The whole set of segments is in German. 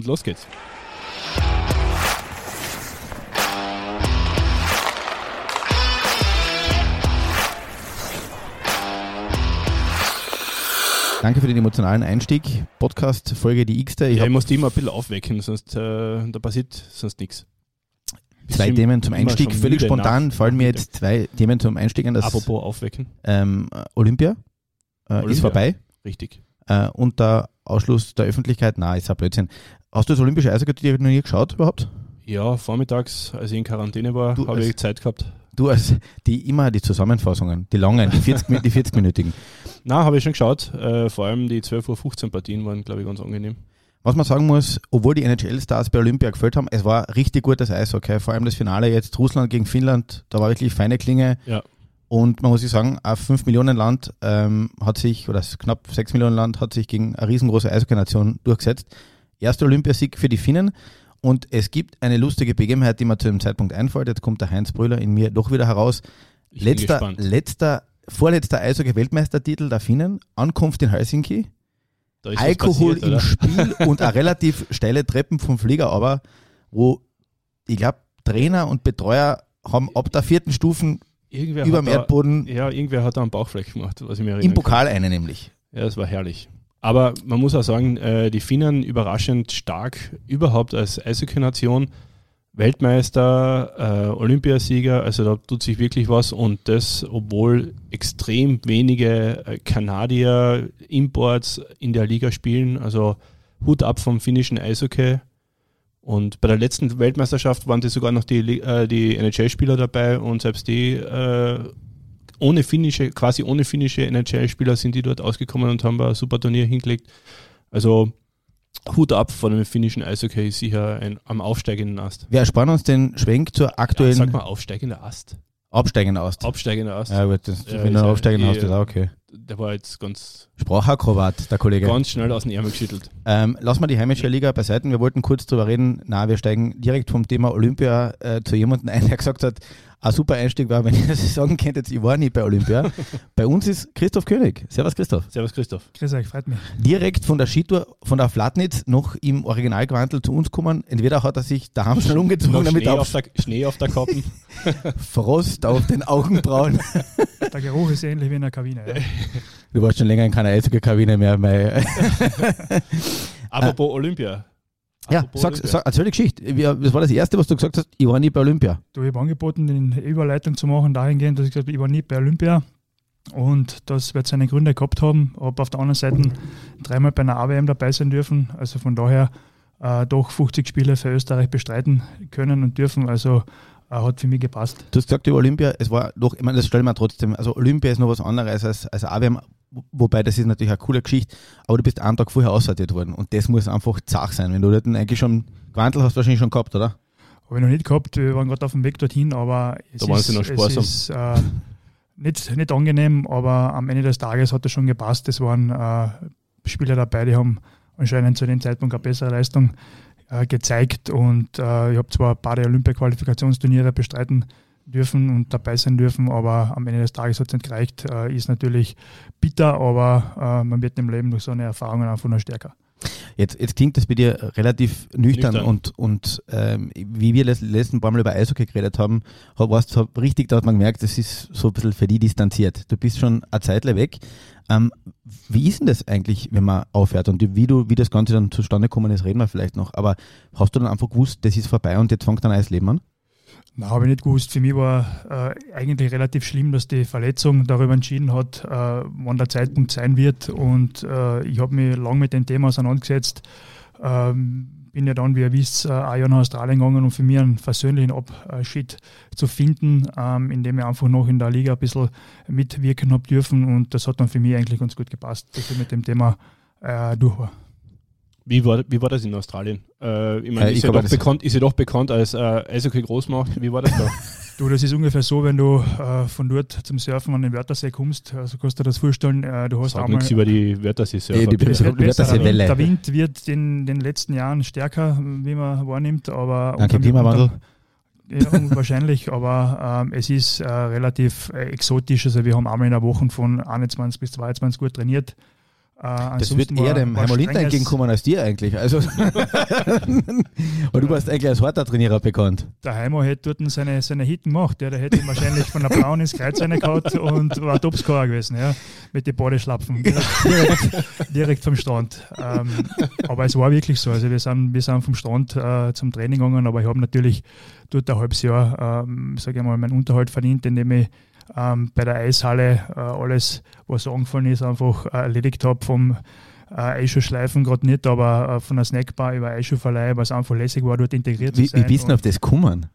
Und los geht's. Danke für den emotionalen Einstieg. Podcast Folge die X-te. Ich, ja, ich muss die immer ein bisschen aufwecken, sonst äh, da passiert sonst nichts. zwei Themen zum Einstieg. Völlig spontan fallen mir jetzt zwei Themen zum Einstieg an. Das Apropos aufwecken. ähm, Olympia, äh, Olympia. ist vorbei. Richtig. Äh, und der Ausschluss der Öffentlichkeit, na, ist ein Blödsinn. Hast du das Olympische Eishockey noch nie geschaut überhaupt? Ja, vormittags, als ich in Quarantäne war, habe ich Zeit gehabt. Du, also die immer die Zusammenfassungen, die langen, die 40, Mi- die 40-minütigen. Na, habe ich schon geschaut. Äh, vor allem die 12.15 Uhr Partien waren, glaube ich, ganz angenehm. Was man sagen muss, obwohl die NHL-Stars bei Olympia gefällt haben, es war richtig gutes Eishockey. Vor allem das Finale jetzt Russland gegen Finnland, da war wirklich feine Klinge. Ja. Und man muss sich sagen, ein 5 Millionen Land ähm, hat sich, oder knapp 6 Millionen Land hat sich gegen eine riesengroße Eishockey-Nation durchgesetzt. Erster Olympiasieg für die Finnen. Und es gibt eine lustige Begebenheit, die mir zu dem Zeitpunkt einfällt. Jetzt kommt der Heinz Brüller in mir doch wieder heraus. Ich Letzter, letzter, vorletzter Eishockey-Weltmeistertitel der Finnen, Ankunft in Helsinki. Alkohol passiert, im? Spiel und eine relativ steile Treppen vom Flieger, aber wo ich glaube, Trainer und Betreuer haben ab der vierten Stufen Irgendwer über hat dem da, Erdboden Ja, irgendwer hat da einen Bauchfleck gemacht, was ich mir im erinnere. Pokal eine nämlich. Ja, das war herrlich. Aber man muss auch sagen, äh, die Finnen überraschend stark überhaupt als Eishockey-Nation. Weltmeister, äh, Olympiasieger, also da tut sich wirklich was und das, obwohl extrem wenige äh, Kanadier Imports in der Liga spielen. Also Hut ab vom finnischen Eishockey. Und bei der letzten Weltmeisterschaft waren die sogar noch die, äh, die NHL-Spieler dabei und selbst die äh, ohne finnische, quasi ohne finnische NHL-Spieler sind die dort ausgekommen und haben ein super Turnier hingelegt. Also Hut ab von dem finnischen Eishockey, sicher ein, am aufsteigenden Ast. Wir ersparen uns den Schwenk zur Ja, aktuellen sag mal aufsteigender Ast. Absteigenden Ast. Aufsteigender Ast. Ja, gut, das, Ja, wenn aufsteigenden eh- hast, ist auch okay. Der war jetzt ganz, Sprachakrobat, der Kollege. ganz schnell aus dem Ärmel geschüttelt. Ähm, lass mal die heimische Liga beiseite. Wir wollten kurz drüber reden. Na, wir steigen direkt vom Thema Olympia äh, zu jemandem ein, der gesagt hat, ein super Einstieg war, wenn ihr das sagen könntet, ich war nie bei Olympia. bei uns ist Christoph König. Servus Christoph. Servus Christoph. Grüß euch, freut mich. Direkt von der Skitour, von der Flatnitz noch im Originalquantel zu uns gekommen. Entweder hat er sich daheim schnell umgezogen, damit Schnee auf auf, der, Schnee auf der Kappen. Frost auf den Augenbrauen. Der Geruch ist ähnlich wie in der Kabine. Ja. Du warst schon länger in keiner Eishockey-Kabine mehr. Apropos Olympia. Ja, sag, sag, erzähl die Geschichte. Das war das Erste, was du gesagt hast. Ich war nie bei Olympia. Du, ich habe angeboten, die Überleitung zu machen, dahingehend, dass ich gesagt habe, ich war nie bei Olympia. Und das wird seine Gründe gehabt haben. Habe auf der anderen Seite dreimal bei einer AWM dabei sein dürfen. Also von daher äh, doch 50 Spiele für Österreich bestreiten können und dürfen. Also äh, hat für mich gepasst. Du hast gesagt über Olympia, es war doch, ich meine, das stellen wir trotzdem, also Olympia ist noch was anderes als, als AWM, wobei das ist natürlich eine coole Geschichte, aber du bist einen Tag vorher aussortiert worden und das muss einfach zach sein, wenn du dort eigentlich schon, Quantel hast du wahrscheinlich schon gehabt, oder? Habe ich noch nicht gehabt. Wir waren gerade auf dem Weg dorthin, aber es Da waren ist, sie noch sparsam. es ist äh, nicht, nicht angenehm, aber am Ende des Tages hat es schon gepasst. Es waren äh, Spieler dabei, die haben anscheinend zu dem Zeitpunkt eine bessere Leistung äh, gezeigt und äh, ich habe zwar ein paar der Olympia-Qualifikationsturniere bestreiten dürfen und dabei sein dürfen, aber am Ende des Tages hat es nicht gereicht. Äh, ist natürlich bitter, aber äh, man wird im Leben durch so eine Erfahrung einfach nur stärker. Jetzt, jetzt klingt das bei dir relativ nüchtern, Nüchtern. und, und ähm, wie wir das letzten paar Mal über Eishockey geredet haben, hab- warst du richtig, da hat man gemerkt, das ist so ein bisschen für die distanziert. Du bist schon eine Zeit weg. Ähm, wie ist denn das eigentlich, wenn man aufhört? Und wie du, wie das Ganze dann zustande gekommen ist, reden wir vielleicht noch. Aber hast du dann einfach gewusst, das ist vorbei und jetzt fängt ein neues Leben an? Na, habe ich nicht gewusst. Für mich war äh, eigentlich relativ schlimm, dass die Verletzung darüber entschieden hat, äh, wann der Zeitpunkt sein wird. Und äh, ich habe mich lange mit dem Thema auseinandergesetzt. Ähm, bin ja dann, wie ihr wisst, äh, ein Jahr nach Australien gegangen, um für mich einen persönlichen Abschied zu finden, ähm, indem ich einfach noch in der Liga ein bisschen mitwirken habe dürfen. Und das hat dann für mich eigentlich ganz gut gepasst, dass ich mit dem Thema äh, durch war. Wie war, wie war das in Australien? Äh, ich meine, Äh, ich ist, ja doch bekannt, ist ja doch bekannt als äh, Eishockey Großmacht. Wie war das da? Du, das ist ungefähr so, wenn du äh, von dort zum Surfen an den Wörthersee kommst, also kannst du dir das vorstellen, äh, du hast Sag einmal nichts über die Wörthersee. Eh, die besser. ja Welle. Der Wind wird in den letzten Jahren stärker, wie man wahrnimmt, aber Danke, Klimawandel. Ja, wahrscheinlich, aber ähm, es ist äh, relativ äh, exotisch. Also wir haben einmal in der Woche von 21 bis 22 Uhr trainiert. Äh, das wird eher dem Heimalinter entgegenkommen als dir eigentlich. Also, weil du warst eigentlich als harter Trainierer bekannt. Der Heimo hätte dort seine, seine Hitten gemacht. Ja, der hätte wahrscheinlich von der Blauen ins Kreuz reingehauen und war Topscorer gewesen. Ja, mit den Badeschlapfen. Direkt, direkt, direkt vom Strand. Ähm, aber es war wirklich so. Also wir sind, wir sind vom Strand äh, zum Training gegangen, aber ich habe natürlich dort ein halbes Jahr, ähm, sage ich mal, meinen Unterhalt verdient, indem ich ähm, bei der Eishalle äh, alles, was angefallen ist, einfach äh, erledigt habe vom äh, Eischuhschleifen gerade nicht, aber äh, von der Snackbar über Eischuhverleih, was einfach lässig war, dort integriert wie, zu sein. Wie bist du auf das gekommen?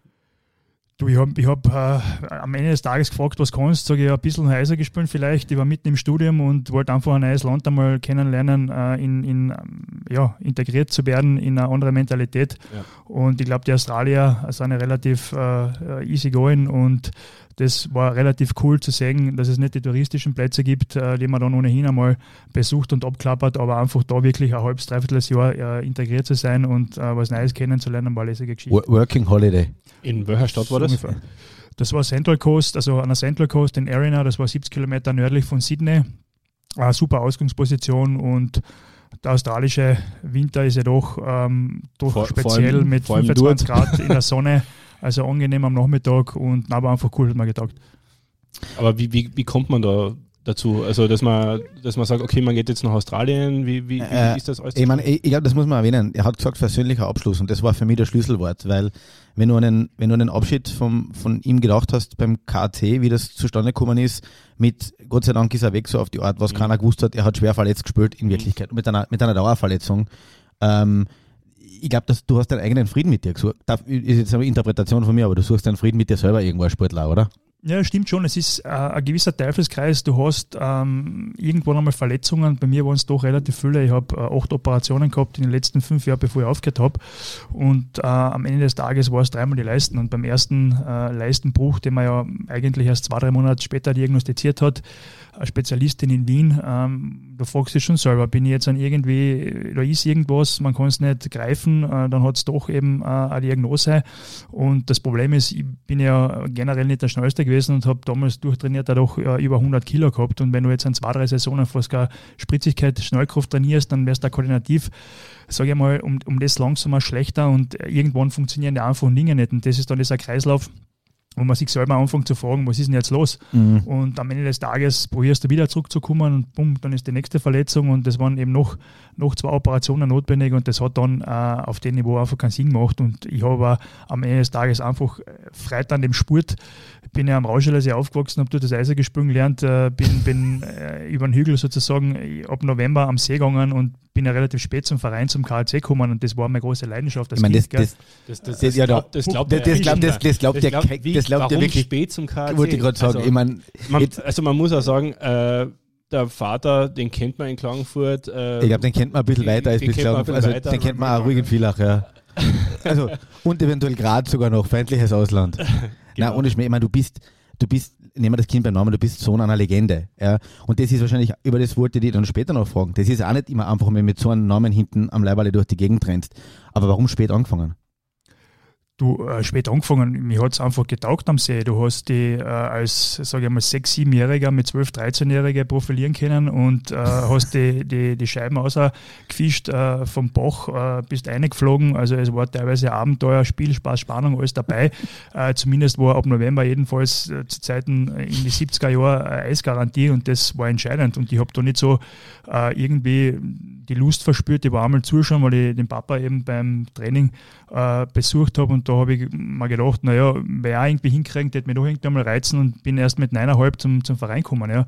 Du, ich habe ich hab, äh, am Ende des Tages gefragt, was kannst du? Sag ich, ein bisschen heiser gespielt vielleicht. Ich war mitten im Studium und wollte einfach ein neues Land einmal kennenlernen, äh, in, in, ja, integriert zu werden in eine andere Mentalität. Ja. Und ich glaube, die Australier sind relativ äh, easy going und das war relativ cool zu sehen, dass es nicht die touristischen Plätze gibt, äh, die man dann ohnehin einmal besucht und abklappert, aber einfach da wirklich ein halbes, dreiviertel Jahr äh, integriert zu sein und äh, was Neues kennenzulernen, war lässige Geschichte. Working Holiday. In welcher Stadt war das? Das war Central Coast, also an der Central Coast in Arena, das war 70 Kilometer nördlich von Sydney. Eine super Ausgangsposition und der australische Winter ist ja doch, ähm, doch vor, speziell vor allem, mit 25 Grad in der Sonne. Also angenehm am Nachmittag und aber einfach cool, hat man gedacht. Aber wie, wie, wie kommt man da dazu? Also, dass man, dass man sagt, okay, man geht jetzt nach Australien, wie, wie, wie äh, ist das alles? Ich meine, ich, ich glaube, das muss man erwähnen. Er hat gesagt, persönlicher Abschluss und das war für mich das Schlüsselwort, weil wenn du einen, wenn du einen Abschied vom, von ihm gedacht hast beim KT, wie das zustande gekommen ist, mit Gott sei Dank ist er weg so auf die Art, was mhm. keiner gewusst hat, er hat schwer verletzt gespielt in mhm. Wirklichkeit, mhm. mit einer, mit einer Dauerverletzung. Ähm, ich glaube, du hast deinen eigenen Frieden mit dir gesucht. Das ist jetzt eine Interpretation von mir, aber du suchst deinen Frieden mit dir selber irgendwo als Sportler, oder? Ja, stimmt schon. Es ist äh, ein gewisser Teufelskreis. Du hast ähm, irgendwann einmal Verletzungen. Bei mir waren es doch relativ viele. Ich habe äh, acht Operationen gehabt in den letzten fünf Jahren, bevor ich aufgehört habe. Und äh, am Ende des Tages war es dreimal die Leisten. Und beim ersten äh, Leistenbruch, den man ja eigentlich erst zwei, drei Monate später diagnostiziert hat, eine Spezialistin in Wien, ähm, da fragst du dich schon selber, bin ich jetzt an irgendwie, da ist irgendwas, man kann es nicht greifen, äh, dann hat es doch eben äh, eine Diagnose. Und das Problem ist, ich bin ja generell nicht der Schnellste gewesen und habe damals durchtrainiert auch äh, über 100 Kilo gehabt. Und wenn du jetzt an zwei, drei Saisonen fast gar Spritzigkeit, Schnellkraft trainierst, dann wärst du da koordinativ, sage ich mal, um, um das langsamer schlechter und irgendwann funktionieren die einfachen Dinge nicht. Und das ist dann dieser Kreislauf, wo man sich selber anfängt zu fragen, was ist denn jetzt los? Mhm. Und am Ende des Tages probierst du wieder zurückzukommen und bumm, dann ist die nächste Verletzung und das waren eben noch, noch zwei Operationen notwendig und das hat dann äh, auf dem Niveau einfach keinen Sinn gemacht und ich habe am Ende des Tages einfach äh, Freude an dem Sport. Ich bin ja am Rauschelersee aufgewachsen, habe dort das gesprungen gelernt, äh, bin, bin äh, über den Hügel sozusagen ab November am See gegangen und bin ja relativ spät zum Verein, zum KLC gekommen und das war meine große Leidenschaft. Das, ich meine, das, das, das, das, das, ja, glaubt, das glaubt das, das, glaubt, das, das glaubt der wirklich spät zum KLC. Wollte ich gerade sagen. Also, ich mein, man, also man muss auch sagen, äh, der Vater, den kennt man in Klagenfurt. Äh, ich glaube, den kennt man ein bisschen weiter als bis Klagenfurt. Also weiter, den kennt man auch ruhig in Villach, ja. also, und eventuell gerade sogar noch feindliches Ausland. genau. Nein, ohne Schmäh, ich meine, du bist, du bist nehmen wir das Kind beim Namen, du bist Sohn einer Legende. Ja? Und das ist wahrscheinlich, über das wollte ich dann später noch fragen. Das ist auch nicht immer einfach, wenn du mit so einem Namen hinten am Leiberle durch die Gegend rennst. Aber warum spät angefangen? Du äh, spät angefangen, mir hat es einfach getaugt am See. Du hast die äh, als, sage ich mal, 6-, 7-Jähriger mit 12-, 13-Jährige profilieren können und äh, hast die, die, die Scheiben rausgefischt äh, vom Bach, äh, bist eingeflogen. Also es war teilweise Abenteuer, Spiel, Spaß, Spannung, alles dabei. Äh, zumindest war ab November jedenfalls äh, zu Zeiten in die 70er Jahre Eisgarantie und das war entscheidend. Und ich habe da nicht so äh, irgendwie die Lust verspürt. Ich war einmal zuschauen, weil ich den Papa eben beim Training äh, besucht habe und da habe ich mir gedacht, naja, wer auch irgendwie hinkriegen, der mich noch irgendwie einmal reizen und bin erst mit neuneinhalb zum, zum Verein gekommen. Ja.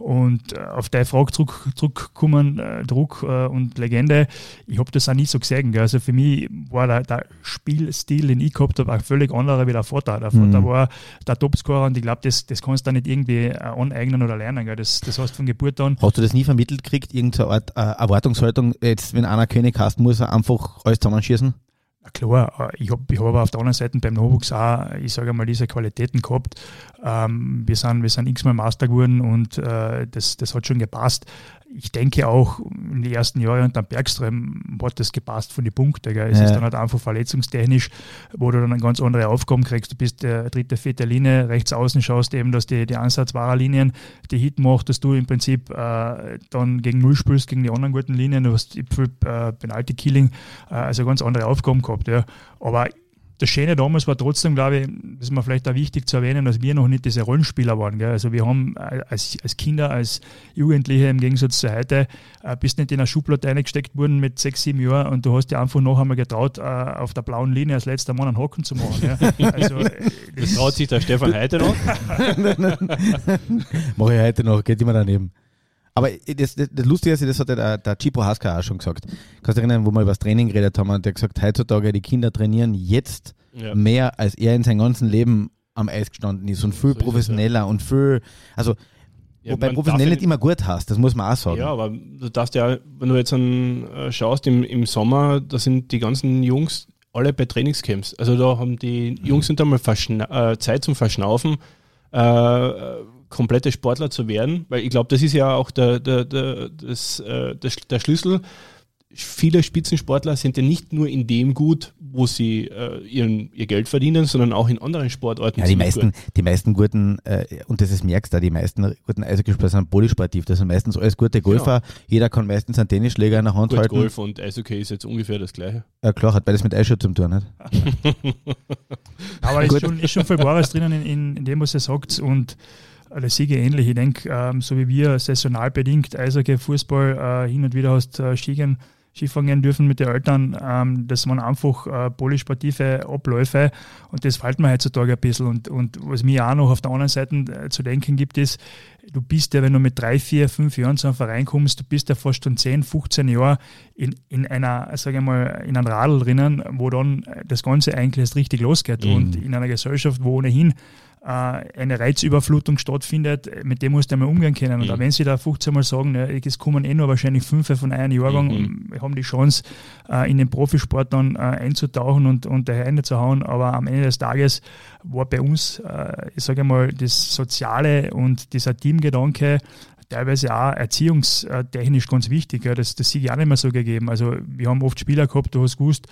Und äh, auf deine Frage zurück, zurückkommen, äh, Druck äh, und Legende, ich habe das auch nie so gesehen. Gell. Also für mich war der, der Spielstil, den ich gehabt habe, auch völlig anderer wie der Vater. Der Vater mhm. war der Topscorer und ich glaube, das, das kannst du nicht irgendwie äh, aneignen oder lernen. Gell. Das, das hast du von Geburt an. Hast du das nie vermittelt gekriegt, irgendeine Art äh, Erwartungshaltung, jetzt wenn einer König hast, muss er einfach alles zusammenschießen? Klar, äh, ich habe ich hab auf der anderen Seite beim Nachwuchs auch, ich sage mal, diese Qualitäten gehabt. Ähm, wir sind, wir sind x-mal Master geworden und äh, das, das hat schon gepasst. Ich denke auch in den ersten Jahren unter Bergström hat das gepasst von den Punkten. Gell. Es ja. ist dann halt einfach verletzungstechnisch, wo du dann eine ganz andere Aufgaben kriegst. Du bist der dritte, vierte Linie, rechts außen schaust eben, dass die, die ansatzbare Linien die Hit macht, dass du im Prinzip äh, dann gegen Null spielst, gegen die anderen guten Linien. Du hast viel äh, Penalty-Killing, äh, also ganz andere Aufgaben gehabt. Ja. Aber das Schöne damals war trotzdem, glaube ich, das ist mir vielleicht auch wichtig zu erwähnen, dass wir noch nicht diese Rollenspieler waren. Gell? Also wir haben als, als Kinder, als Jugendliche im Gegensatz zu heute, äh, bist nicht in eine Schublade eingesteckt worden mit sechs, sieben Jahren und du hast dir einfach noch einmal getraut, äh, auf der blauen Linie als letzter Mann einen Hocken zu machen. Ja? Also, das, das traut sich der Stefan heute noch? Mache ich heute noch, geht immer daneben. Aber das, das, das Lustige ist, das hat der, der Chipo Haska auch schon gesagt. Kannst du erinnern, wo wir über das Training geredet haben und der gesagt, heutzutage die Kinder trainieren jetzt ja. mehr, als er in seinem ganzen Leben am Eis gestanden ist und viel so professioneller es, ja. und viel, also ja, Wobei professionell nicht immer gut hast, das muss man auch sagen. Ja, aber du darfst ja, wenn du jetzt an, äh, schaust im, im Sommer, da sind die ganzen Jungs alle bei Trainingscamps. Also da haben die Jungs sind einmal äh, Zeit zum Verschnaufen. Äh, komplette Sportler zu werden, weil ich glaube, das ist ja auch der, der, der, das, äh, der Schlüssel. Viele Spitzensportler sind ja nicht nur in dem gut, wo sie äh, ihren, ihr Geld verdienen, sondern auch in anderen Sportarten. Ja, die meisten, gut. die meisten guten, äh, und das ist merkst du, die meisten guten Eishockeyspieler sind polysportiv. Das sind meistens alles gute Golfer. Genau. Jeder kann meistens einen Tennisschläger in der Hand Gut, halten. Golf und Eishockey ist jetzt ungefähr das Gleiche. Ja, klar, hat beides mit Eishockey zu tun, nicht? Aber es ist schon, ist schon viel Wahres drinnen in, in, in dem, was er sagt. Und alles Siege ähnlich. Ich denke, ähm, so wie wir saisonal bedingt Eishockey, Fußball äh, hin und wieder hast äh, Skigen, Skifahren gehen dürfen mit den Eltern, ähm, das waren einfach äh, polysportive Abläufe und das fällt mir heutzutage ein bisschen. Und, und was mir auch noch auf der anderen Seite äh, zu denken gibt, ist, du bist ja, wenn du mit drei, vier, fünf Jahren zu einem Verein kommst, du bist ja fast schon 10, 15 Jahre in, in einer, sage ich mal, in einem Radl drinnen, wo dann das Ganze eigentlich erst richtig losgeht. Mhm. Und in einer Gesellschaft, wo ohnehin äh, eine Reizüberflutung stattfindet, mit dem musst du einmal umgehen können. Und mhm. wenn sie da 15 Mal sagen, ja, es kommen eh nur wahrscheinlich fünf von einem Jahrgang, mhm. haben die Chance, äh, in den Profisport dann äh, einzutauchen und, und daher hauen. Aber am Ende des Tages war bei uns, ich sage mal, das Soziale und dieser Teamgedanke teilweise auch erziehungstechnisch ganz wichtig. Ja. Das, das sehe ich auch nicht mehr so gegeben. Also wir haben oft Spieler gehabt, du hast gewusst,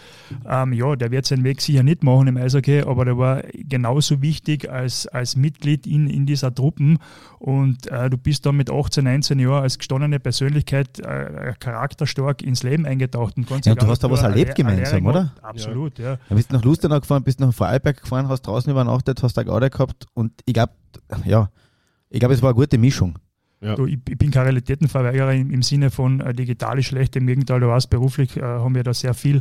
ähm, ja, der wird seinen Weg sicher nicht machen im Eishockey, aber der war genauso wichtig als, als Mitglied in, in dieser Truppen. Und äh, du bist dann mit 18, 19 Jahren als gestandene Persönlichkeit äh, charakterstark ins Leben eingetaucht. Und ganz ja, du hast da was erlebt gemeinsam, oder? Absolut, ja. ja. Du bist nach Lustenau gefahren, bist nach Vorarlberg gefahren, hast draußen übernachtet, hast da Garde gehabt und ich glaube, ja, ich glaube, es war eine gute Mischung. Ja. Du, ich, ich, bin kein Realitätenverweigerer im, im Sinne von äh, digital ist schlecht. Im Gegenteil, du weißt, beruflich äh, haben wir da sehr viel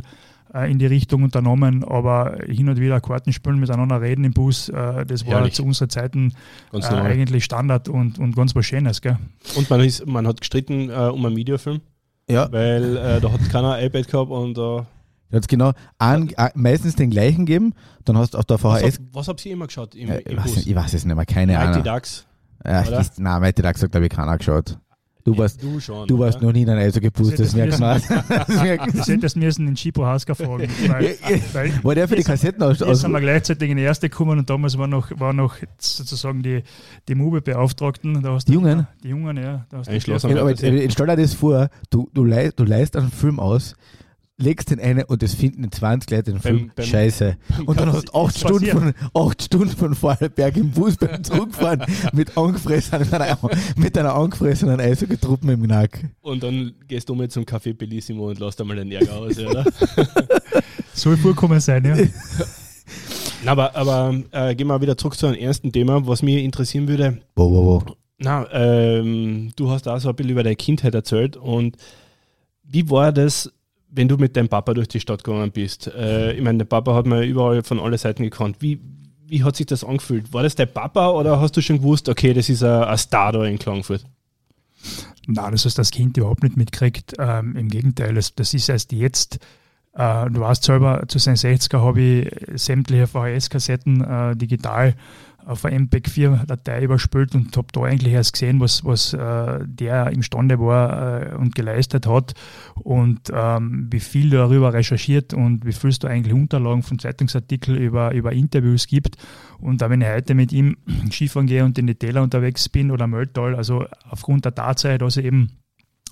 äh, in die Richtung unternommen, aber hin und wieder Karten spielen, miteinander reden im Bus, äh, das war Herrlich. zu unserer Zeiten äh, eigentlich Standard und, und ganz was Schönes. Gell? Und man, ist, man hat gestritten äh, um einen Videofilm, ja. weil da hat keiner iPad gehabt und da Jetzt genau einen, meistens den gleichen geben, dann hast du auf der VHS. Was, hab, was habt ihr immer geschaut? Im, im ich, weiß, ich, weiß, es nicht mehr, keine Ahnung. Ja, das, nein, Mighty Ducks hat, glaube ich, keiner geschaut. Du warst, du, schon, du warst noch nie in ein Eis gepustet, das merkt man. Das hättest müssen den Chipo Haska fragen. Weil, weil war der für die Kassetten aus? Jetzt sind wir gleichzeitig in die erste gekommen und damals war noch, war noch sozusagen die, die Mube-Beauftragten. Die Jungen? Die Jungen, ja. Da hast du aber, stell dir das vor, du, du, leist, du leist einen Film aus, legst den eine und es finden 20 Leute den Film beim, scheiße. Und dann hast du 8 Stunden, von, acht Stunden von Vorarlberg im Bus beim Zurückfahren mit angefressenen, mit einer angefressenen Eishockey-Truppen im Nack. Und dann gehst du mal zum Café Bellissimo und lässt einmal den Ärger aus, oder? Soll vorkommen sein, ja. Na, aber aber äh, gehen wir wieder zurück zu einem ersten Thema, was mich interessieren würde. Wo, wo, wo? Na, ähm, du hast auch so ein bisschen über deine Kindheit erzählt und wie war das wenn du mit deinem Papa durch die Stadt gegangen bist, äh, ich meine, der Papa hat man überall von allen Seiten gekannt. Wie, wie hat sich das angefühlt? War das dein Papa oder hast du schon gewusst, okay, das ist ein, ein Star da in Klagenfurt? Nein, das hast das Kind überhaupt nicht mitgekriegt. Ähm, Im Gegenteil, das, das ist erst jetzt. Äh, du weißt selber, zu seinen 60er habe ich sämtliche VHS-Kassetten äh, digital auf eine MPEG-4-Datei überspült und habe da eigentlich erst gesehen, was, was äh, der imstande war äh, und geleistet hat und ähm, wie viel du darüber recherchiert und wie viel es da eigentlich Unterlagen von Zeitungsartikeln über, über Interviews gibt. Und da wenn ich heute mit ihm Skifahren gehe und in die Täler unterwegs bin oder Mölltal, also aufgrund der Tatsache, dass er eben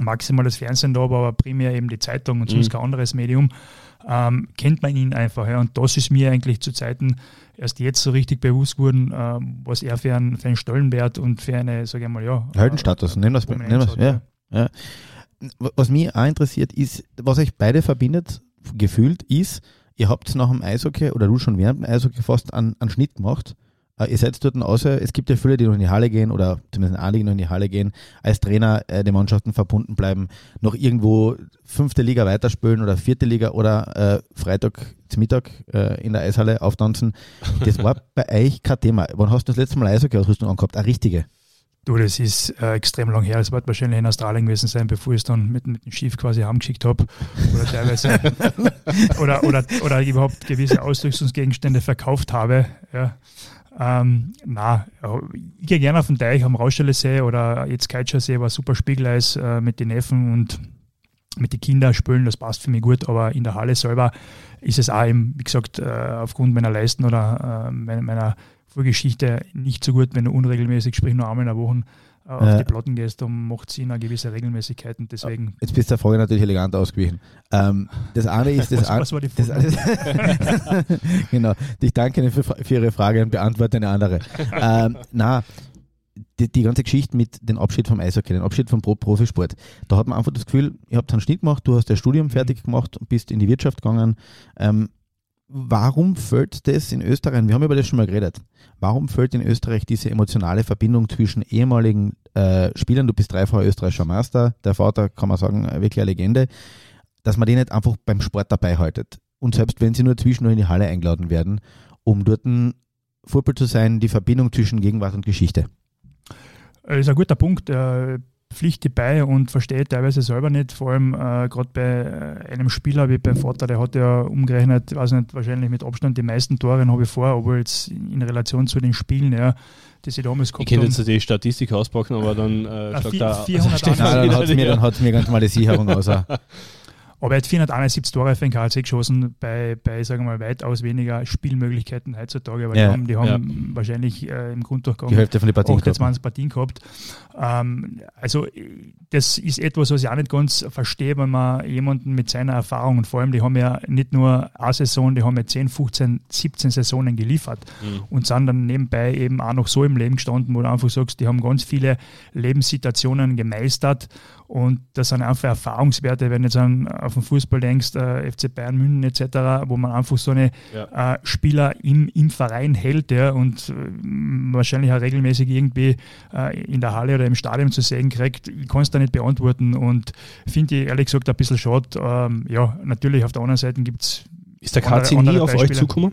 maximal das Fernsehen da, aber primär eben die Zeitung und sonst mhm. kein anderes Medium, ähm, kennt man ihn einfach. Ja. Und das ist mir eigentlich zu Zeiten erst jetzt so richtig bewusst geworden, äh, was er für einen, für einen Stellenwert und für eine, sage ich mal, ja. Heldenstatus, äh, nennen wir es. Ja, ja. Was mich auch interessiert ist, was euch beide verbindet, gefühlt, ist, ihr habt nach dem Eishockey oder du schon während dem Eishockey fast einen, einen Schnitt gemacht ihr seid dort außer, es gibt ja viele, die noch in die Halle gehen oder zumindest einige noch in die Halle gehen, als Trainer äh, den Mannschaften verbunden bleiben, noch irgendwo fünfte Liga weiterspielen oder vierte Liga oder äh, Freitag zum Mittag äh, in der Eishalle auftanzen. Das war bei euch kein Thema. Wann hast du das letzte Mal Eishockey-Ausrüstung angehabt? Eine richtige? Du, das ist äh, extrem lang her. Es wird wahrscheinlich in Australien gewesen sein, bevor ich es dann mit, mit dem Schiff quasi heimgeschickt habe. Oder teilweise oder, oder, oder überhaupt gewisse Ausrüstungsgegenstände verkauft habe. Ja. Ähm, na, ich gehe gerne auf den Teich am Rauschele oder jetzt Keitscher See, war super Spiegeleis äh, mit den Neffen und mit den Kindern spielen, das passt für mich gut, aber in der Halle selber ist es auch eben, wie gesagt, äh, aufgrund meiner Leisten oder äh, meiner Vorgeschichte nicht so gut, wenn du unregelmäßig, sprich nur einmal in der Woche auf die Platten gehst, um macht Sinn eine gewisse Regelmäßigkeit und deswegen. Jetzt bist du der Frage natürlich elegant ausgewichen. Ähm, das eine ist das, was, was war die Frage? genau. Ich danke Ihnen für, für, Ihre Frage und beantworte eine andere. ähm, na, die, die, ganze Geschichte mit dem Abschied vom Eishockey, den Abschied vom Pro Profisport, da hat man einfach das Gefühl, ihr habt einen Schnitt gemacht, du hast das Studium fertig gemacht, bist in die Wirtschaft gegangen. Ähm, warum fällt das in Österreich, wir haben über das schon mal geredet, warum fällt in Österreich diese emotionale Verbindung zwischen ehemaligen äh, Spielern, du bist dreifacher österreichischer Meister, der Vater, kann man sagen, wirklich eine Legende, dass man die nicht einfach beim Sport dabei haltet. Und selbst wenn sie nur zwischendurch in die Halle eingeladen werden, um dort ein Vorbild zu sein, die Verbindung zwischen Gegenwart und Geschichte. Das ist ein guter Punkt. Pflicht bei und verstehe teilweise selber nicht, vor allem äh, gerade bei äh, einem Spieler wie beim Vater, der hat ja umgerechnet, weiß nicht, wahrscheinlich mit Abstand die meisten Tore habe ich vor, obwohl jetzt in Relation zu den Spielen, ja, die sie damals gehabt Ich könnte jetzt die Statistik auspacken, aber dann äh, ah, vier, 400 Nein, dann hat es mir, mir ganz mal die Sicherung aus. Aber er hat 471 Tore für den KLC geschossen, bei, bei sagen wir mal, weitaus weniger Spielmöglichkeiten heutzutage, weil ja, die haben, die haben ja. wahrscheinlich äh, im Grunddurchgang die Hälfte von den Partien 28 Partien gehabt. Ähm, also das ist etwas, was ich auch nicht ganz verstehe, wenn man jemanden mit seiner Erfahrung und vor allem, die haben ja nicht nur eine Saison, die haben ja 10, 15, 17 Saisonen geliefert mhm. und sind dann nebenbei eben auch noch so im Leben gestanden, wo du einfach sagst, die haben ganz viele Lebenssituationen gemeistert und das sind einfach Erfahrungswerte, wenn du jetzt an, auf den Fußball denkst, äh, FC Bayern München etc., wo man einfach so eine ja. äh, Spieler im, im Verein hält ja, und äh, wahrscheinlich auch regelmäßig irgendwie äh, in der Halle oder im Stadion zu sehen kriegt. Ich kann es da nicht beantworten und finde ich ehrlich gesagt ein bisschen schade. Ähm, ja, natürlich auf der anderen Seite gibt es. Ist der KC nie auf euch zugekommen?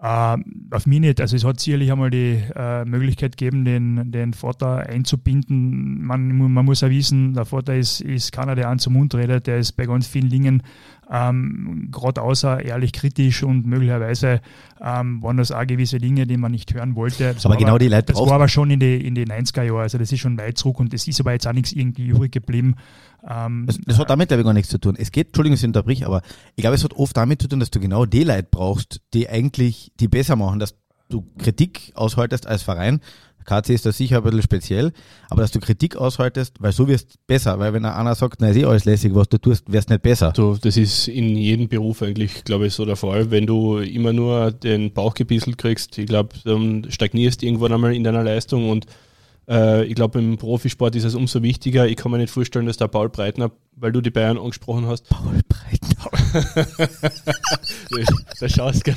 Äh, auf mich nicht. Also es hat sicherlich einmal die äh, Möglichkeit gegeben, den, den Vater einzubinden. Man, man muss auch wissen, der Vater ist, ist keiner, der an zum Mund redet, der ist bei ganz vielen Dingen ähm, gerade außer ehrlich kritisch und möglicherweise ähm, waren das auch gewisse Dinge, die man nicht hören wollte. Das aber genau aber, die Leute Das war aber schon in die, in die 90er Jahre, also das ist schon weit zurück und das ist aber jetzt auch nichts irgendwie übrig geblieben. Ähm, das, das, hat damit, glaube ich, gar nichts zu tun. Es geht, Entschuldigung, ich unterbrich, aber ich glaube, es hat oft damit zu tun, dass du genau die Leute brauchst, die eigentlich die besser machen, dass du Kritik aushaltest als Verein KC ist da sicher ein bisschen speziell, aber dass du Kritik aushaltest, weil so wirst du besser, weil wenn einer sagt, na ist eh alles lässig, was du tust, wirst nicht besser. So, das ist in jedem Beruf eigentlich, glaube ich, so der Fall. Wenn du immer nur den Bauch gebisselt kriegst, ich glaube, dann stagnierst du irgendwann einmal in deiner Leistung und äh, ich glaube, im Profisport ist es umso wichtiger. Ich kann mir nicht vorstellen, dass der Paul Breitner, weil du die Bayern angesprochen hast. Paul Breitner. Da schaust du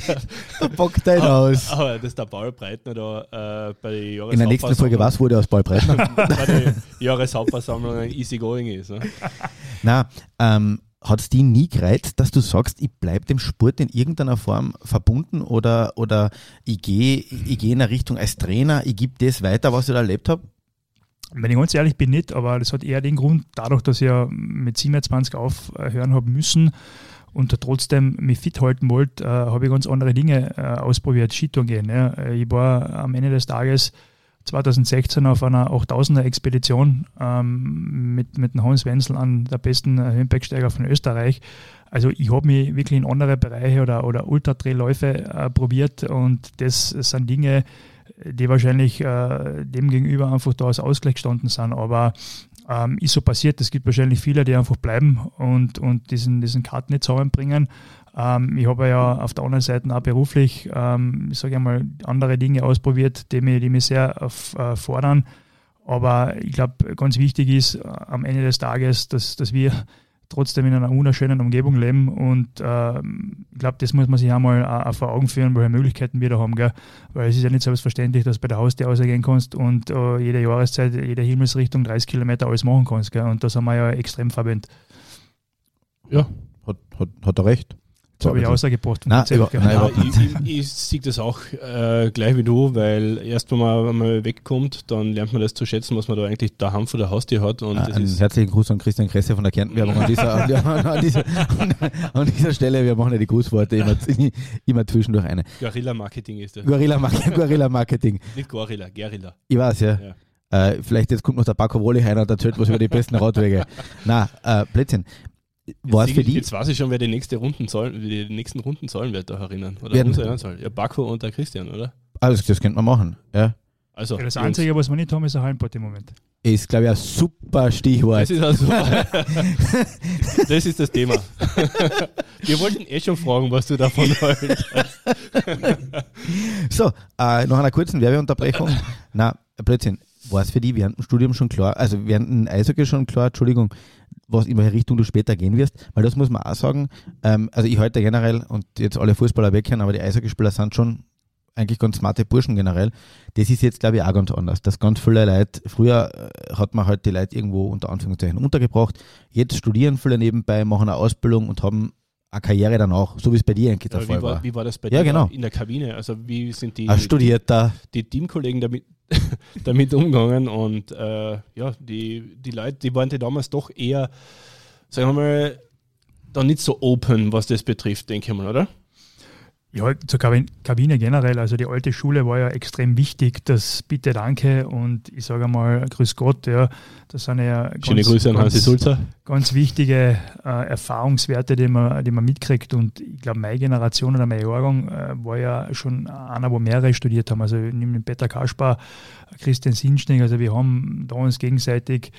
Da bockt dein aus. Aber dass der Paul Breitner da äh, bei der Jahreshauptversammlung. In der nächsten Folge, was wurde aus Paul Breitner? bei der Jahreshauptversammlung ein easygoing ist. Ne? Na, ähm, hat es die nie gereizt, dass du sagst, ich bleibe dem Sport in irgendeiner Form verbunden oder, oder ich gehe ich geh in eine Richtung als Trainer, ich gebe das weiter, was ich da erlebt habe? Wenn ich ganz ehrlich bin, nicht, aber das hat eher den Grund, dadurch, dass ich ja mit 27 aufhören habe müssen und trotzdem mich fit halten wollte, äh, habe ich ganz andere Dinge äh, ausprobiert, Skitouren gehen. Ja. Ich war am Ende des Tages 2016 auf einer 8000er Expedition ähm, mit, mit dem Hans Wenzel an der besten Höhenbergsteiger von Österreich. Also ich habe mich wirklich in andere Bereiche oder, oder Ultratrailläufe äh, probiert und das sind Dinge, die wahrscheinlich äh, dem gegenüber einfach da als Ausgleich gestanden sind. Aber ähm, ist so passiert. Es gibt wahrscheinlich viele, die einfach bleiben und, und diesen, diesen Cut nicht zusammenbringen. Ähm, ich habe ja auf der anderen Seite auch beruflich, ähm, sage ich mal, andere Dinge ausprobiert, die mich, die mich sehr äh, fordern. Aber ich glaube, ganz wichtig ist äh, am Ende des Tages, dass, dass wir trotzdem in einer wunderschönen Umgebung leben. Und äh, ich glaube, das muss man sich einmal auch vor Augen führen, welche Möglichkeiten wir da haben. Gell? Weil es ist ja nicht selbstverständlich, dass du bei der Haustür rausgehen kannst und uh, jede Jahreszeit, jede Himmelsrichtung 30 Kilometer alles machen kannst. Gell? Und das haben wir ja extrem verwendet. Ja, hat, hat, hat er recht. Das habe ich Aussage gebracht. Nein, über, nein, ja, ich, ich, ich sehe das auch äh, gleich wie du, weil erst wenn man, wenn man wegkommt, dann lernt man das zu schätzen, was man da eigentlich daheim vor der Haustür hat. Und ah, einen herzlichen Gruß an Christian Kresse von der Kärntenwerbung an dieser, an, an, dieser, an dieser Stelle. Wir machen ja die Grußworte immer, immer zwischendurch eine. Gorilla Marketing ist das. Gorilla, Gorilla Marketing. Nicht Gorilla, Gerilla. Ich weiß, ja. ja. Äh, vielleicht jetzt kommt noch der Paco Wolle rein und erzählt was über die besten Radwege. Na, äh, Plätzchen war für die? Jetzt weiß ich schon, wer die, nächste Runden zahlen, die nächsten Runden zahlen wird, da erinnern. Oder Werden, unser Ja, Baku und der Christian, oder? Alles, das könnte man machen, ja. Also, ja, das Einzige, was wir nicht haben, ist ein Hallenport im Moment. Ist, glaube ich, ein super Stichwort. Das ist, also, das, ist das Thema. Wir wollten eh schon fragen, was du davon hältst. so, äh, nach einer kurzen Werbeunterbrechung. Na, Blödsinn. War es für die während dem Studium schon klar, also während dem Eishockey schon klar, Entschuldigung, was in welche Richtung du später gehen wirst, weil das muss man auch sagen, ähm, also ich halte generell und jetzt alle Fußballer weghören, aber die Eishockeyspieler sind schon eigentlich ganz smarte Burschen generell. Das ist jetzt, glaube ich, auch ganz anders. Dass ganz viele Leute, früher äh, hat man halt die Leute irgendwo unter Anführungszeichen untergebracht. Jetzt studieren viele nebenbei, machen eine Ausbildung und haben eine Karriere danach, so wie es bei dir eigentlich der ja, Fall wie war, war. Wie war das bei ja, dir genau. in der Kabine? Also wie sind die, Studierter. die, die Teamkollegen damit, damit umgegangen und äh, ja, die, die Leute, die waren ja damals doch eher, sagen wir mal, da nicht so open, was das betrifft, denke ich mal, oder? Ja, zur Kabine generell, also die alte Schule war ja extrem wichtig, das Bitte Danke und ich sage mal Grüß Gott, ja, das sind ja ganz, Schöne Grüße an Hansi Sulzer. Ganz wichtige äh, Erfahrungswerte, die man, die man mitkriegt. Und ich glaube, meine Generation oder mein Jahrgang äh, war ja schon einer, wo mehrere studiert haben, also neben Peter Kaspar, Christian Sinschning, also wir haben da uns gegenseitig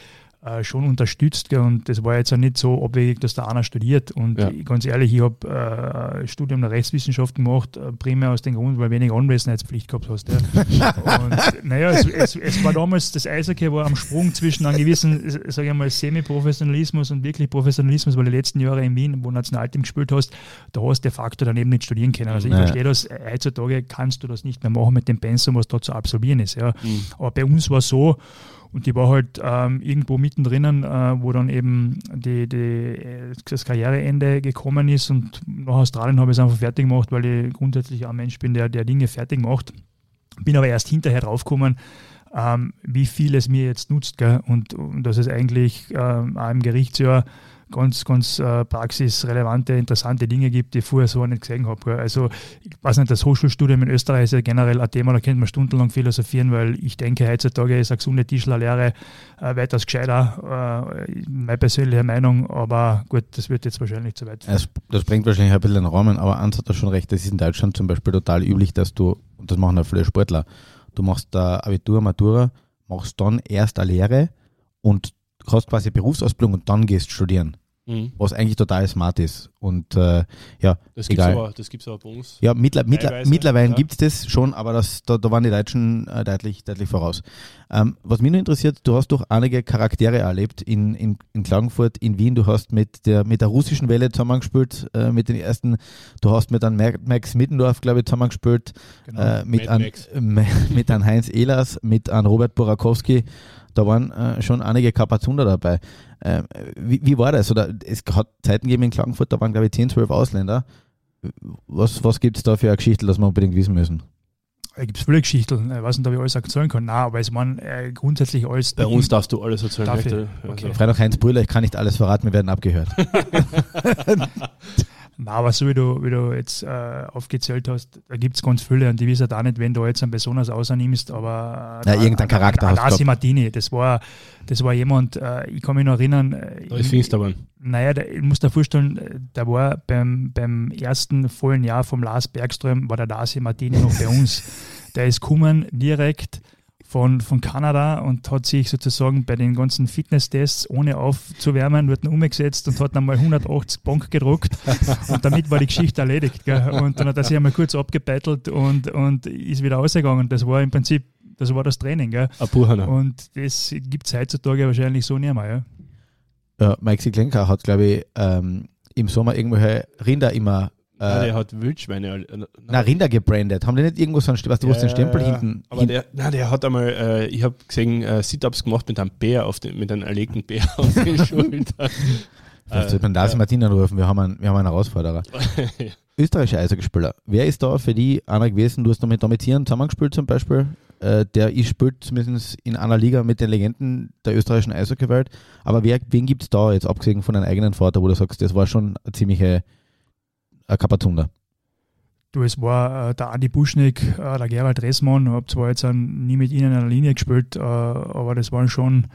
äh, schon unterstützt. Gell? Und das war jetzt auch nicht so abwegig, dass da einer studiert. Und ja. ganz ehrlich, ich habe äh, Studium der Rechtswissenschaften gemacht, äh, primär aus dem Grund, weil wenig Anwesenheitspflicht gehabt hast. Ja. und naja, es, es, es, war damals, das Eishockey war am Sprung zwischen einem gewissen, sage ich mal, Semi-Professionalismus und wirklich Professionalismus, weil die letzten Jahre in Wien, wo du Nationalteam gespielt hast, da hast du de facto daneben nicht studieren können. Also ich ja. verstehe das, heutzutage kannst du das nicht mehr machen mit dem Pensum, was da zu absolvieren ist. Ja. Mhm. Aber bei uns war es so, und die war halt ähm, irgendwo mittendrin, äh, wo dann eben die, die, das Karriereende gekommen ist. Und nach Australien habe ich es einfach fertig gemacht, weil ich grundsätzlich ein Mensch bin, der, der Dinge fertig macht. Bin aber erst hinterher draufgekommen, ähm, wie viel es mir jetzt nutzt. Gell? Und, und dass es eigentlich ähm, auch im Gerichtsjahr ganz, ganz äh, praxisrelevante, interessante Dinge gibt, die ich vorher so nicht gesehen habe. Also ich weiß nicht, das Hochschulstudium in Österreich ist ja generell ein Thema, da könnte man stundenlang philosophieren, weil ich denke, heutzutage ist eine gesunde Tischlerlehre äh, weitaus gescheiter, äh, meine persönliche Meinung, aber gut, das wird jetzt wahrscheinlich zu weit. Das, das bringt wahrscheinlich ein bisschen den Rahmen, aber Ans hat da schon recht, das ist in Deutschland zum Beispiel total üblich, dass du, und das machen auch viele Sportler, du machst da Abitur, Matura, machst dann erst eine Lehre und hast quasi Berufsausbildung und dann gehst studieren. Mhm. Was eigentlich total smart ist. Und äh, ja, das gibt es aber, aber bei uns. Ja, mittler, mittler, mittlerweile ja. gibt es das schon, aber das, da, da waren die Deutschen äh, deutlich, deutlich voraus. Ähm, was mich nur interessiert, du hast doch einige Charaktere erlebt in, in, in Klagenfurt, in Wien. Du hast mit der, mit der russischen Welle zusammengespielt, äh, mit den ersten. Du hast mit einem Max Mittendorf, glaube ich, zusammengespielt. Genau. Äh, mit, an, mit einem Heinz Ehlers, mit einem Robert Borakowski da waren äh, schon einige Kapazunder dabei. Äh, wie, wie, war das? Oder es hat Zeiten gegeben in Klagenfurt, da waren glaube ich 10, 12 Ausländer. Was, was gibt es da für eine Geschichte, das wir unbedingt wissen müssen? Da gibt es viele Geschichten. Ich weiß nicht, ob ich alles erzählen kann. Nein, aber es waren äh, grundsätzlich alles. Bei uns darfst du alles erzählen. Darf ich? Okay. Also. Freitag Heinz Brüller, ich kann nicht alles verraten, wir werden abgehört. Na, aber so wie du, wie du jetzt äh, aufgezählt hast, da gibt es ganz viele und die wissen da nicht, wenn du jetzt einen besonders außernimmst, aber äh, ja, irgendein Charakter hast Adasi Martini, das war, das war jemand, äh, ich kann mich noch erinnern. Äh, da ist Finsterbahn. Naja, der, ich muss dir vorstellen, der war beim, beim ersten vollen Jahr vom Lars Bergström, war der Dasi Martini noch bei uns. Der ist gekommen direkt von, von Kanada und hat sich sozusagen bei den ganzen Fitnesstests, ohne aufzuwärmen, wird umgesetzt und hat dann mal 180 Bonk gedruckt und damit war die Geschichte erledigt. Gell? Und dann hat er sich einmal kurz abgebettelt und, und ist wieder ausgegangen. Das war im Prinzip, das war das Training. Gell? Und das gibt es heutzutage wahrscheinlich so nicht mehr. Ja? Ja, Mike Siklenka hat, glaube ich, ähm, im Sommer irgendwelche Rinder immer ja, der hat Wildschweine. Äh, na, Rinder gebrandet. Haben die nicht irgendwo so einen, weißt du, ja, den Stempel ja, hinten? Aber der, na, der hat einmal, äh, ich habe gesehen, äh, Sit-Ups gemacht mit einem Bär, auf den, mit einem erlegten Bär auf den Schultern. Vielleicht sollte man das ja. Martin anrufen, wir haben einen, wir haben einen Herausforderer. Österreichische Eishockeyspieler. Wer ist da für die einer gewesen? Du hast da mit Domitieren zusammengespielt zum Beispiel. Äh, der ich spielt zumindest in einer Liga mit den Legenden der österreichischen Eishockeywelt. Aber wer, wen gibt es da jetzt, abgesehen von deinem eigenen Vater, wo du sagst, das war schon eine ziemliche äh, Kapazunda? Du, es war äh, der Andi Buschnick, äh, der Gerald Ressmann. Ich habe zwar jetzt nie mit ihnen in einer Linie gespielt, äh, aber das waren schon,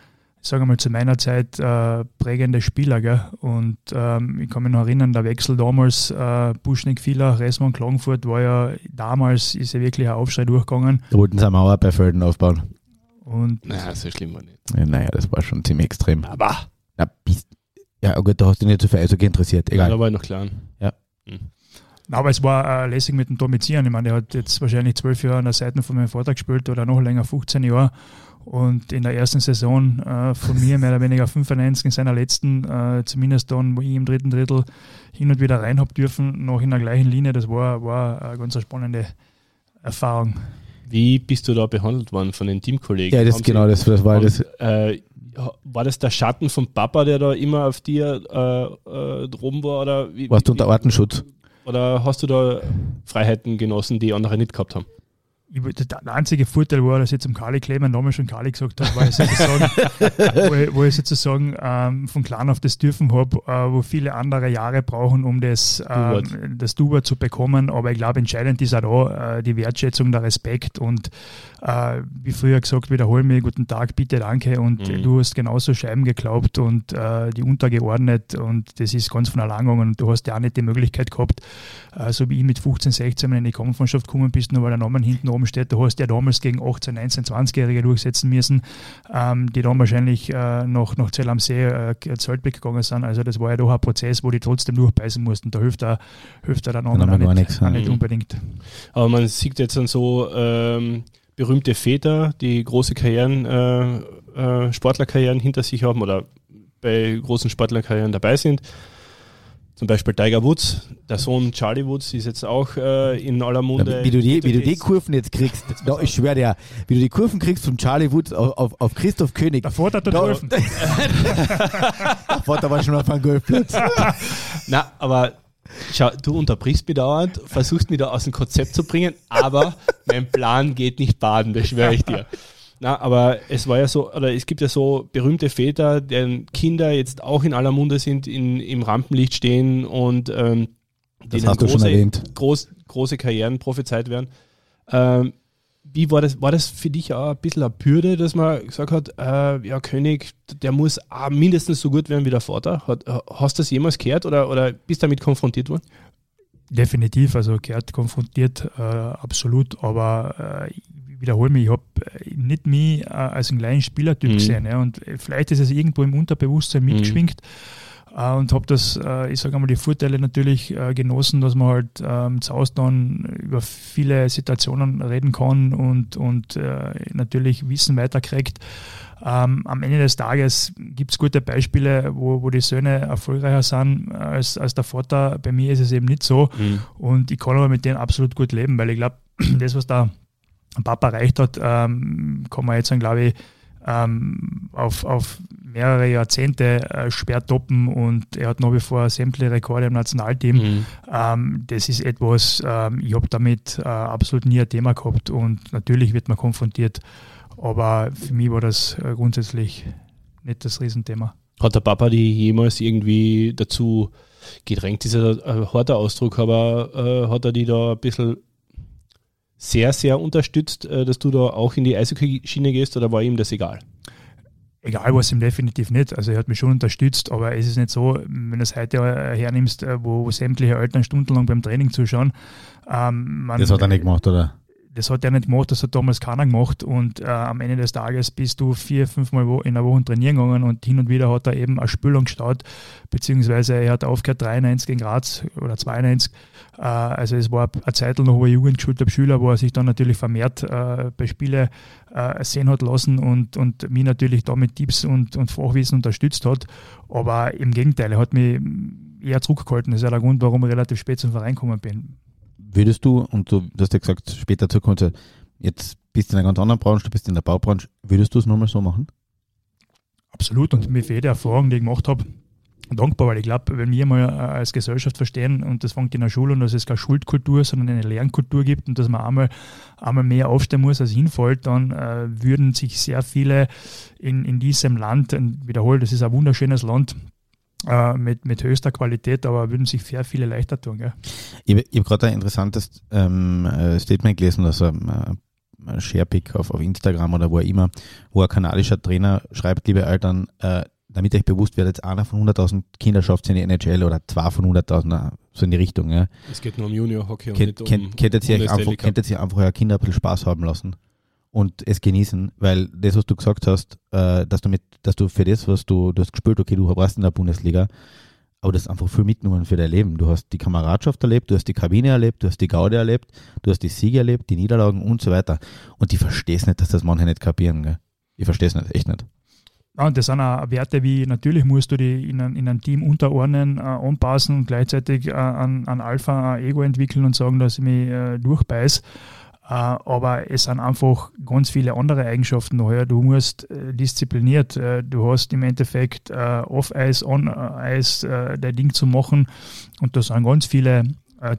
ich sage mal, zu meiner Zeit äh, prägende Spieler. Gell? Und ähm, ich kann mich noch erinnern, der Wechsel damals, äh, Buschnick, Villach, Ressmann, Klagenfurt, war ja damals, ist ja wirklich ein Aufschrei durchgegangen. Da wollten sie eine Mauer bei Felden aufbauen. Und naja, so schlimm war nicht. Ja, naja, das war schon ziemlich extrem. Aber. Na, bist, ja, gut, da hast du dich nicht so für Eishockey interessiert. Egal. Ja, da war ich noch klein. Mhm. Aber es war äh, lässig mit dem Domizieren. Ich meine, der hat jetzt wahrscheinlich zwölf Jahre an der Seite von meinem Vater gespielt oder noch länger, 15 Jahre. Und in der ersten Saison äh, von mir mehr oder weniger 95 in seiner letzten, äh, zumindest dann, wo ich im dritten Drittel hin und wieder rein habe dürfen, noch in der gleichen Linie. Das war, war eine ganz spannende Erfahrung. Wie bist du da behandelt worden von den Teamkollegen? Ja, das Haben genau, das, das war das. Äh, war das der Schatten vom Papa, der da immer auf dir äh, äh, droben war? Oder wie, Warst du unter Artenschutz? Oder hast du da Freiheiten genossen, die andere nicht gehabt haben? Der einzige Vorteil war, dass ich zum Kali Kleber Name schon Kali gesagt habe, weil ich sozusagen, wo, ich, wo ich sozusagen ähm, von klein auf das dürfen habe, äh, wo viele andere Jahre brauchen, um das, ähm, das Duber zu bekommen. Aber ich glaube, entscheidend ist auch da äh, die Wertschätzung, der Respekt und äh, wie früher gesagt, wiederhole mich, guten Tag, bitte, danke. Und mhm. du hast genauso Scheiben geglaubt und äh, die untergeordnet und das ist ganz von allein gegangen. Und du hast ja auch nicht die Möglichkeit gehabt, äh, so wie ich mit 15, 16 in die Kampfmannschaft gekommen bist, nur weil der Name hinten Du hast ja damals gegen 18, 19, 20-Jährige durchsetzen müssen, ähm, die dann wahrscheinlich äh, noch nach Zell am See äh, Zeltbeck gegangen sind. Also das war ja doch ein Prozess, wo die trotzdem durchbeißen mussten. Da hilft er, hilft er der Name auch nicht, nichts, auch nicht unbedingt. Aber man sieht jetzt dann so ähm, berühmte Väter, die große Karrieren, äh, äh, Sportlerkarrieren hinter sich haben oder bei großen Sportlerkarrieren dabei sind zum Beispiel Tiger Woods, der Sohn Charlie Woods ist jetzt auch äh, in aller Munde. Ja, wie, du die, wie du die Kurven jetzt kriegst, da, ich schwöre dir, wie du die Kurven kriegst von Charlie Woods auf, auf, auf Christoph König. Der Vater hat da, der Vater war schon auf einem Golfplatz. Na, aber schau, du unterbrichst mich dauernd, versuchst mich da aus dem Konzept zu bringen, aber mein Plan geht nicht baden, das schwöre ich dir. Na, aber es war ja so, oder es gibt ja so berühmte Väter, deren Kinder jetzt auch in aller Munde sind, in, im Rampenlicht stehen und ähm, das hast große, du schon erwähnt. Groß, große Karrieren prophezeit werden. Ähm, wie war das, war das für dich auch ein bisschen eine Bürde, dass man gesagt hat, äh, ja, König, der muss mindestens so gut werden wie der Vater? Hat, hast du das jemals gehört oder, oder bist du damit konfrontiert worden? Definitiv, also gehört konfrontiert, äh, absolut, aber äh, wiederhole mich, ich habe äh, nicht mich äh, als einen kleinen Spielertyp mhm. gesehen. Ja, und äh, vielleicht ist es irgendwo im Unterbewusstsein mhm. mitgeschwingt. Äh, und habe das, äh, ich sage einmal, die Vorteile natürlich äh, genossen, dass man halt ähm, zu Hause dann über viele Situationen reden kann und, und natürlich Wissen weiterkriegt. Ähm, am Ende des Tages gibt es gute Beispiele, wo, wo die Söhne erfolgreicher sind als, als der Vater. Bei mir ist es eben nicht so. Mhm. Und ich kann aber mit denen absolut gut leben, weil ich glaube, das, was da Papa erreicht hat, ähm, kann man jetzt, glaube ich, ähm, auf, auf mehrere Jahrzehnte äh, schwer toppen und er hat nach wie vor sämtliche Rekorde im Nationalteam. Mhm. Ähm, das ist etwas, ähm, ich habe damit äh, absolut nie ein Thema gehabt und natürlich wird man konfrontiert, aber für mich war das äh, grundsätzlich nicht das Riesenthema. Hat der Papa die jemals irgendwie dazu äh, gedrängt ein, ein harter Ausdruck, aber äh, hat er die da ein bisschen sehr, sehr unterstützt, äh, dass du da auch in die Eishockey-Schiene gehst oder war ihm das egal? Egal was ihm definitiv nicht. Also er hat mich schon unterstützt, aber es ist nicht so, wenn du es heute hernimmst, äh, wo, wo sämtliche Eltern stundenlang beim Training zuschauen. Ähm, man, das hat er nicht gemacht, oder? Das hat er nicht gemacht, das hat damals keiner gemacht und äh, am Ende des Tages bist du vier, fünf Mal in der Woche trainieren gegangen und hin und wieder hat er eben eine Spülung gestartet, beziehungsweise er hat aufgehört 93 gegen Graz oder 92. Äh, also es war eine Zeit noch, wo er jugendgeschulter Schüler, wo er sich dann natürlich vermehrt äh, bei Spiele äh, sehen hat lassen und, und mich natürlich da mit Tipps und, und Fachwissen unterstützt hat. Aber im Gegenteil, er hat mich eher zurückgehalten. Das ist ja der Grund, warum ich relativ spät zum Verein gekommen bin würdest du, und du, du hast ja gesagt, später Zukunft, jetzt bist du in einer ganz anderen Branche, du bist in der Baubranche, würdest du es nochmal so machen? Absolut und mir für jede Erfahrung, die ich gemacht habe, dankbar, weil ich glaube, wenn wir mal äh, als Gesellschaft verstehen, und das fängt in der Schule und dass es keine Schuldkultur, sondern eine Lernkultur gibt und dass man einmal, einmal mehr aufstehen muss, als hinfällt, dann äh, würden sich sehr viele in, in diesem Land, und wiederhole, das ist ein wunderschönes Land, äh, mit, mit höchster Qualität, aber würden sich sehr viele leichter tun. Gell? Ich, ich habe gerade ein interessantes ähm, äh, Statement gelesen, also äh, Sharepick auf, auf Instagram oder wo auch immer, wo ein kanadischer Trainer schreibt, liebe Eltern, äh, damit euch bewusst werdet, einer von 100.000 Kinder schafft es in die NHL oder zwei von 100.000, so in die Richtung. Ja. Es geht nur um Junior-Hockey und nicht um Könntet ihr einfach, einfach euer Kinder ein bisschen Spaß haben lassen? Und es genießen, weil das, was du gesagt hast, äh, dass du mit, dass du für das, was du, du hast gespielt, okay, du warst in der Bundesliga, aber das ist einfach viel mitgenommen für dein Leben. Du hast die Kameradschaft erlebt, du hast die Kabine erlebt, du hast die Gaude erlebt, du hast die Siege erlebt, die Niederlagen und so weiter. Und ich verstehe nicht, dass das manche nicht kapieren. Gell? Ich verstehe es nicht, echt nicht. Ja, das sind auch Werte wie, natürlich musst du die in ein, in ein Team unterordnen, äh, anpassen und gleichzeitig äh, an, an Alpha ein Ego entwickeln und sagen, dass ich mich äh, durchbeiß. Äh, aber es sind einfach ganz viele andere Eigenschaften daher. Du musst äh, diszipliniert, äh, du hast im Endeffekt off-Eis, on-Eis dein Ding zu machen und da sind ganz viele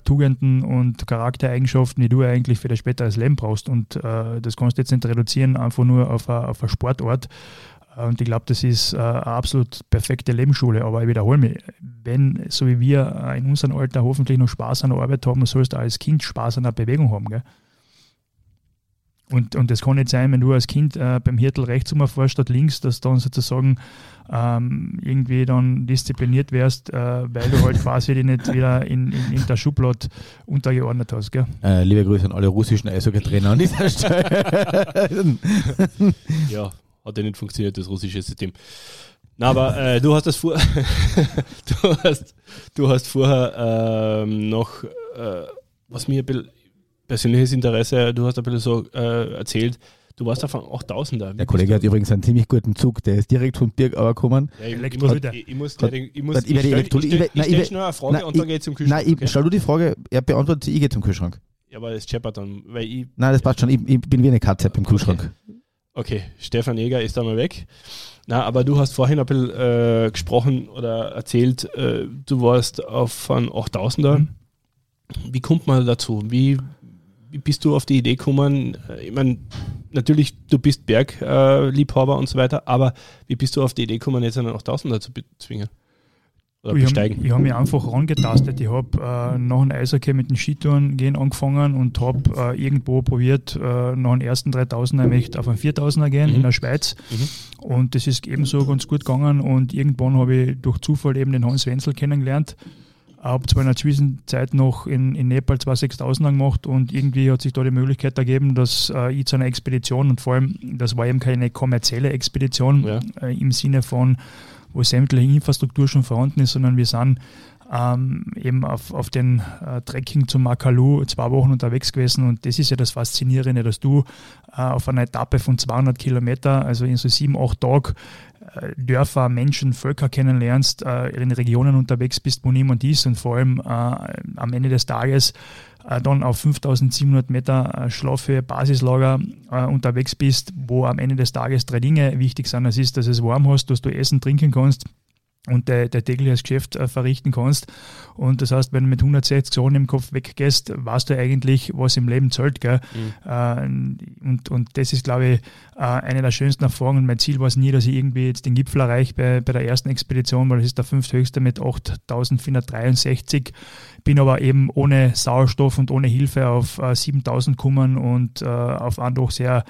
Tugenden und Charaktereigenschaften, die du eigentlich für das späteres Leben brauchst. Und das kannst du jetzt nicht reduzieren, einfach nur auf eine, auf Sportort. Und ich glaube, das ist eine absolut perfekte Lebensschule. Aber ich wiederhole mich, wenn, so wie wir in unserem Alter hoffentlich noch Spaß an der Arbeit haben, sollst du als Kind Spaß an der Bewegung haben. Gell? Und, und das kann nicht sein, wenn du als Kind äh, beim Hirtel rechts umfährst statt links, dass du dann sozusagen ähm, irgendwie dann diszipliniert wärst, äh, weil du halt quasi die nicht wieder in, in, in der Schublade untergeordnet hast. Gell? Äh, liebe Grüße an alle russischen Eishockey-Trainer an dieser Stelle. ja, hat ja nicht funktioniert, das russische System. Na, aber äh, du hast das vor du hast du hast vorher ähm, noch äh, was mir ein bisschen persönliches Interesse, du hast ein bisschen so äh, erzählt, du warst auf einem 8000er. Der Kollege hat übrigens einen ziemlich guten Zug, der ist direkt von Birgauer gekommen. Ja, ich, ich, muss, ich, ich muss, hat, ich muss, ich, ich, ich stelle stell schnell eine Frage nein, und dann geht zum Kühlschrank. Nein, okay? stell du die Frage, er beantwortet sie, ich gehe zum Kühlschrank. Ja, aber das scheppert dann, weil ich... Nein, das passt schon, ich, ich bin wie eine Katze beim Kühlschrank. Okay. okay, Stefan Jäger ist da mal weg. Na, aber du hast vorhin ein bisschen äh, gesprochen oder erzählt, äh, du warst auf einem 8000er. Mhm. Wie kommt man dazu? Wie wie bist du auf die Idee gekommen? Ich meine, natürlich, du bist Bergliebhaber und so weiter, aber wie bist du auf die Idee gekommen, jetzt einen 8000er zu bezwingen? Oder ich besteigen? Hab, ich habe mich einfach rangetastet. Ich habe äh, nach dem Eishockey mit den Skitouren gehen angefangen und habe äh, irgendwo probiert, äh, nach den ersten 3000er möchte auf einen 4000er gehen mhm. in der Schweiz. Mhm. Und das ist ebenso ganz gut gegangen. Und irgendwann habe ich durch Zufall eben den Hans Wenzel kennengelernt habe zwar in der Zwischenzeit noch in, in Nepal zwei 6000er gemacht und irgendwie hat sich da die Möglichkeit ergeben, dass äh, ich zu einer Expedition und vor allem, das war eben keine kommerzielle Expedition ja. äh, im Sinne von, wo sämtliche Infrastruktur schon vorhanden ist, sondern wir sind ähm, eben auf, auf den äh, Trekking zum Makalu zwei Wochen unterwegs gewesen und das ist ja das Faszinierende, dass du äh, auf einer Etappe von 200 Kilometer, also in so sieben, acht Tagen, äh, Dörfer, Menschen, Völker kennenlernst, äh, in Regionen unterwegs bist, wo niemand ist und vor allem äh, am Ende des Tages dann auf 5700 Meter Schlafhöhe Basislager unterwegs bist, wo am Ende des Tages drei Dinge wichtig sind. Das ist, dass es warm hast, dass du essen, trinken kannst und dein, dein tägliches Geschäft äh, verrichten kannst. Und das heißt, wenn du mit 160 Zonen im Kopf weggehst, weißt du eigentlich, was im Leben zählt. Gell? Mhm. Äh, und, und das ist, glaube ich, äh, eine der schönsten Erfahrungen. Mein Ziel war es nie, dass ich irgendwie jetzt den Gipfel erreiche bei, bei der ersten Expedition, weil das ist der fünfthöchste mit 8463. Bin aber eben ohne Sauerstoff und ohne Hilfe auf äh, 7000 gekommen und äh, auf einen doch sehr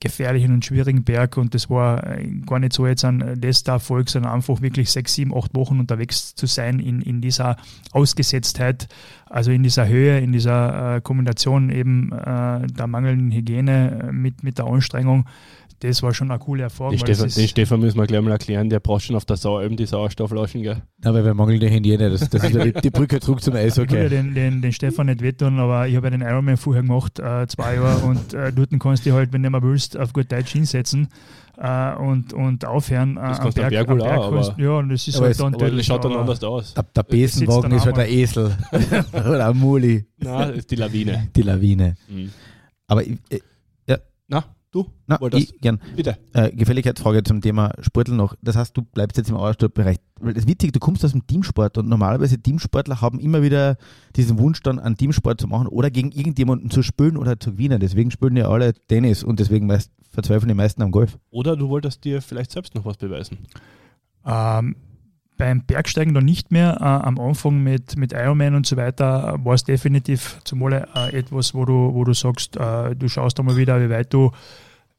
gefährlichen und schwierigen Berg und das war äh, gar nicht so jetzt ein letzter Erfolg, sondern einfach wirklich sechs, sieben, acht Wochen unterwegs zu sein in, in dieser Ausgesetztheit, also in dieser Höhe, in dieser äh, Kombination eben äh, der mangelnden Hygiene mit, mit der Anstrengung das war schon eine coole Erfahrung. Den, Stefan, den Stefan, müssen wir gleich mal erklären, der braucht schon auf der Sau eben die Sauerstoffflaschen, gell? Nein, weil wir mangelnde Hygiene, das, das ist die, die Brücke zurück zum Eishockey. Ich würde den, den, den Stefan nicht wettun, aber ich habe ja den Ironman vorher gemacht, äh, zwei Jahre, und äh, dort kannst du halt, wenn du mal willst, auf gut Deutsch hinsetzen. Uh, und, und aufhören uh, am Berg, Berg, am Berg auch, ja, und das ist aber halt es, dann aber das schaut dann anders aus. Der, der Besenwagen ist halt der Esel oder ein Muli. Nein, ist die Lawine. Die Lawine. Mhm. Aber ich, na, du? Na, ich, gern. Bitte. Äh, Gefälligkeitsfrage zum Thema Sportler noch. Das heißt, du bleibst jetzt im Ausdruckbereich. Weil das Witzige, du kommst aus dem Teamsport und normalerweise Teamsportler haben immer wieder diesen Wunsch, dann einen Teamsport zu machen oder gegen irgendjemanden zu spielen oder zu gewinnen. Deswegen spielen ja alle Tennis und deswegen meist, verzweifeln die meisten am Golf. Oder du wolltest dir vielleicht selbst noch was beweisen. Ähm, beim Bergsteigen noch nicht mehr. Äh, am Anfang mit, mit Ironman und so weiter war es definitiv zumal äh, etwas, wo du, wo du sagst, äh, du schaust einmal wieder, wie weit du,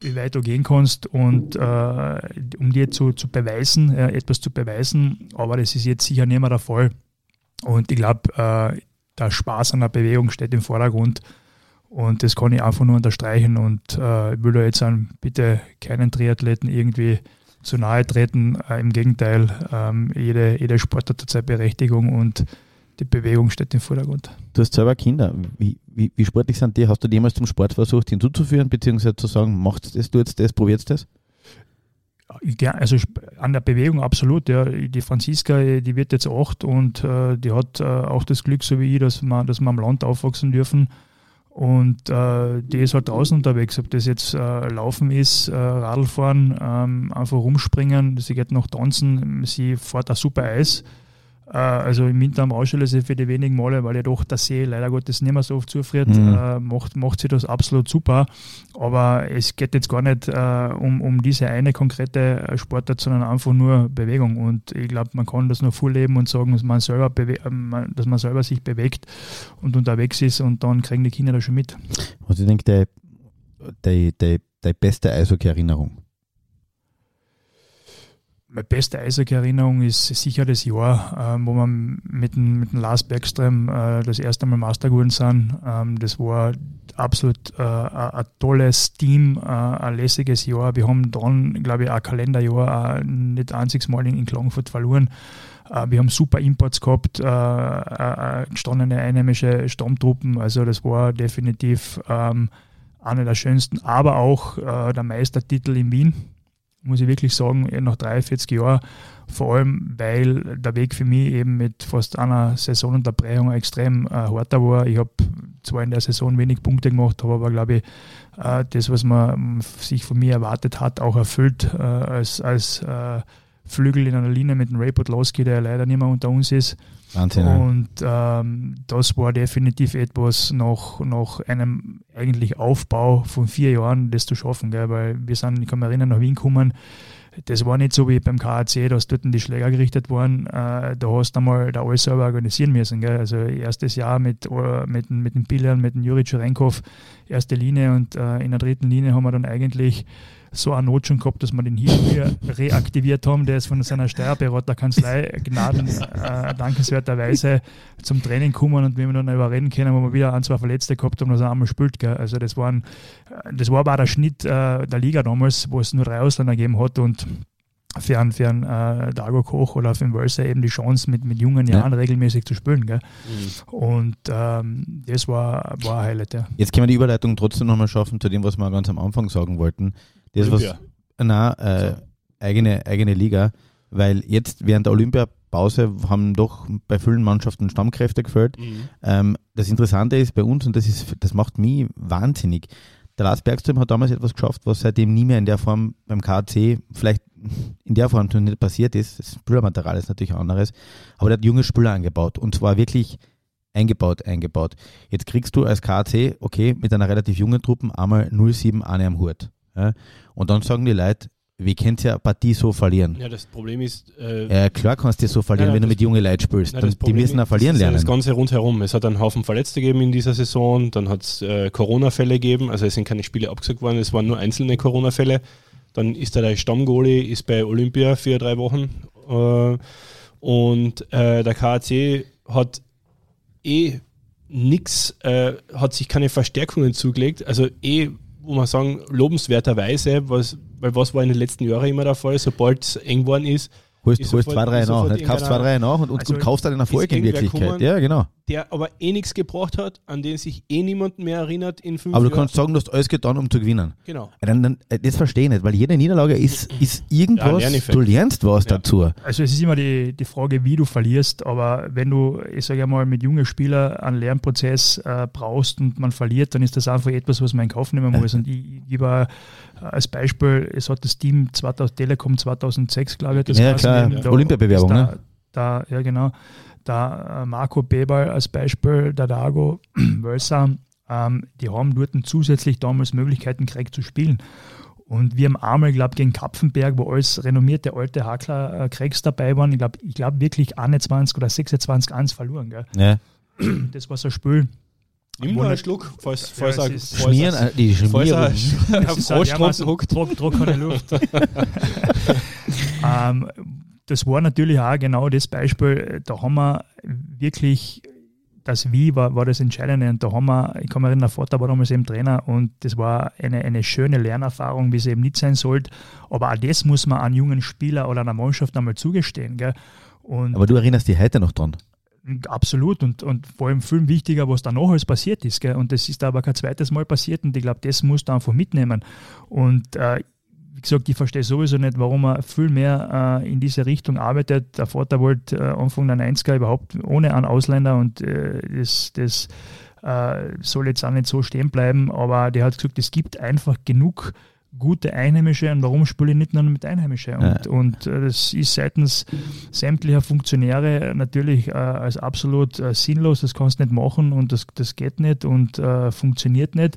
wie weit du gehen kannst und äh, um dir zu, zu beweisen, etwas zu beweisen. Aber das ist jetzt sicher nicht mehr der Fall. Und ich glaube, äh, der Spaß an der Bewegung steht im Vordergrund. Und das kann ich einfach nur unterstreichen und äh, ich will da jetzt an bitte keinen Triathleten irgendwie zu nahe treten. Äh, Im Gegenteil, ähm, jede, jeder Sport hat seine Berechtigung und die Bewegung steht im Vordergrund. Du hast selber Kinder. Wie, wie, wie sportlich sind die? Hast du jemals zum Sport versucht hinzuzuführen, beziehungsweise zu sagen, macht das, du jetzt das, probierst das? Ja, also an der Bewegung absolut. Ja. Die Franziska, die wird jetzt acht und äh, die hat äh, auch das Glück, so wie ich, dass wir, dass wir am Land aufwachsen dürfen und äh, die ist halt draußen unterwegs, ob das jetzt äh, Laufen ist, äh, Radlfahren, ähm, einfach rumspringen, sie geht noch tanzen, sie fährt auch super Eis. Äh, also im Winter am Ausschallersee für die wenigen Male, weil ja doch der See leider Gottes nicht mehr so oft zufriert, mhm. äh, macht, macht sie das absolut super. Aber es geht jetzt gar nicht äh, um, um diese eine konkrete äh, Sportart, sondern einfach nur Bewegung. Und ich glaube, man kann das nur vorleben und sagen, dass man, selber äh, dass man selber sich bewegt und unterwegs ist und dann kriegen die Kinder das schon mit. Was ich denke, die, die, die beste Eishockey-Erinnerung? Meine beste Eishockey-Erinnerung ist sicher das Jahr, ähm, wo wir mit dem, mit dem Lars Bergström äh, das erste Mal Master geworden sind. Ähm, das war absolut äh, ein tolles Team, äh, ein lässiges Jahr. Wir haben dann, glaube ich, ein Kalenderjahr äh, nicht einziges Mal in, in Klagenfurt verloren. Äh, wir haben super Imports gehabt, äh, äh, gestandene einheimische Stammtruppen. Also das war definitiv ähm, einer der schönsten, aber auch der Meistertitel in Wien muss ich wirklich sagen, nach 43 Jahren, vor allem weil der Weg für mich eben mit fast einer Saisonunterbrechung extrem äh, harter war. Ich habe zwar in der Saison wenig Punkte gemacht, habe aber, glaube ich, äh, das, was man sich von mir erwartet hat, auch erfüllt äh, als, als äh, Flügel in einer Linie mit dem Ray Podlowski, der leider nicht mehr unter uns ist. Wahnsinn. Und ähm, das war definitiv etwas nach, nach einem eigentlich Aufbau von vier Jahren, das zu schaffen, gell? weil wir sind, ich kann mich erinnern, nach Wien gekommen. Das war nicht so wie beim KAC, dass dort die Schläger gerichtet waren. Äh, da hast du einmal da alles selber organisieren müssen. Gell? Also erstes Jahr mit, äh, mit, mit den Billern, mit dem Juri Cherenkov, erste Linie und äh, in der dritten Linie haben wir dann eigentlich so eine Not schon gehabt, dass wir den hier reaktiviert haben. Der ist von seiner Steuerberaterkanzlei Gnaden äh, dankenswerterweise zum Training gekommen und wenn wir dann überreden können, wo wir wieder ein, zwei Verletzte gehabt haben, dass er einmal spielt. Gell. Also das, waren, das war aber der Schnitt äh, der Liga damals, wo es nur drei Ausländer gegeben hat und für einen, für einen äh, Dago Koch oder für einen Wölser eben die Chance, mit, mit jungen Jahren ja. regelmäßig zu spielen. Gell? Mhm. Und ähm, das war, war ein Highlight. Ja. Jetzt können wir die Überleitung trotzdem nochmal schaffen zu dem, was wir ganz am Anfang sagen wollten. Das Olympia. was, nein, äh, so. eigene, eigene Liga, weil jetzt während der Olympiapause haben doch bei vielen Mannschaften Stammkräfte gefällt. Mhm. Ähm, das Interessante ist bei uns, und das, ist, das macht mich wahnsinnig, der Lars Bergström hat damals etwas geschafft, was seitdem nie mehr in der Form beim KC vielleicht in der Form nicht passiert ist. Das Spielermaterial ist natürlich anderes, aber der hat junge Spieler eingebaut und zwar wirklich eingebaut, eingebaut. Jetzt kriegst du als KC, okay, mit einer relativ jungen Truppe einmal 07 Anne am Hut. Ja? Und dann sagen die Leute, wie könnt ihr eine Partie so verlieren? Ja, das Problem ist. Äh, ja, klar kannst du so verlieren, ja, wenn du mit jungen Leuten spielst. Ja, die müssen auch verlieren lernen. Das Ganze rundherum. Es hat einen Haufen Verletzte gegeben in dieser Saison, dann hat es äh, Corona-Fälle gegeben, also es sind keine Spiele abgesagt worden, es waren nur einzelne Corona-Fälle. Dann ist da der Stammgoalie, ist bei Olympia für drei Wochen. Äh, und äh, der KAC hat eh nichts, äh, hat sich keine Verstärkungen zugelegt. Also eh wo man sagen, lobenswerterweise, was, weil was war in den letzten Jahren immer der Fall, sobald es eng geworden ist, Holst, holst zwei, drei nach. Nicht kaufst zwei, drei nach und, und, also kaufst dann den Erfolg in Wirklichkeit. Ja, genau. Der aber eh nichts gebracht hat, an den sich eh niemand mehr erinnert in fünf Aber du Jahren. kannst sagen, du hast alles getan, um zu gewinnen. Genau. Dann, dann, äh, das verstehe ich nicht, weil jede Niederlage ist, ist irgendwas, ja, du lernst was ja. dazu. Also es ist immer die, die Frage, wie du verlierst, aber wenn du, ich sage mal, mit jungen Spielern einen Lernprozess äh, brauchst und man verliert, dann ist das einfach etwas, was man in Kauf nehmen muss. Und ich, ich war als Beispiel, es hat das Team 2000, Telekom 2006, glaube ich, das ja, klar, ja. Olympiabewerbung, ne? Da, ja, genau. Da äh, Marco Bebal als Beispiel, der Dago, Wölser, ähm, die haben dort zusätzlich damals Möglichkeiten gekriegt zu spielen. Und wir haben einmal, glaube glaube gegen Kapfenberg, wo alles renommierte alte Hakler äh, Craigs dabei waren, ich glaube ich glaub wirklich 21 oder 26 1 verloren. Gell? Ja. Das war so ein Spiel. Nimm nur einen Schluck, falls, falls ja, er, schmieren, falls die Schmierung. Falls er hockt. Trockene Luft. ähm, das war natürlich auch genau das Beispiel, da haben wir wirklich das Wie war, war das Entscheidende. Und da haben wir, ich kann mich erinnern, der Vater war damals eben Trainer und das war eine, eine schöne Lernerfahrung, wie es eben nicht sein sollte. Aber auch das muss man an jungen Spieler oder einer Mannschaft einmal zugestehen. Gell? Und Aber du erinnerst dich heute noch dran? Absolut und, und vor allem viel wichtiger, was danach alles passiert ist. Gell? Und das ist aber kein zweites Mal passiert und ich glaube, das musst du einfach mitnehmen. Und äh, wie gesagt, ich verstehe sowieso nicht, warum er viel mehr äh, in diese Richtung arbeitet. Der Vater wollte äh, Anfang der 90er überhaupt ohne einen Ausländer und äh, das, das äh, soll jetzt auch nicht so stehen bleiben, aber der hat gesagt, es gibt einfach genug gute Einheimische und warum spiele ich nicht nur mit Einheimische? Und, ja. und äh, das ist seitens sämtlicher Funktionäre natürlich äh, als absolut äh, sinnlos, das kannst du nicht machen und das, das geht nicht und äh, funktioniert nicht.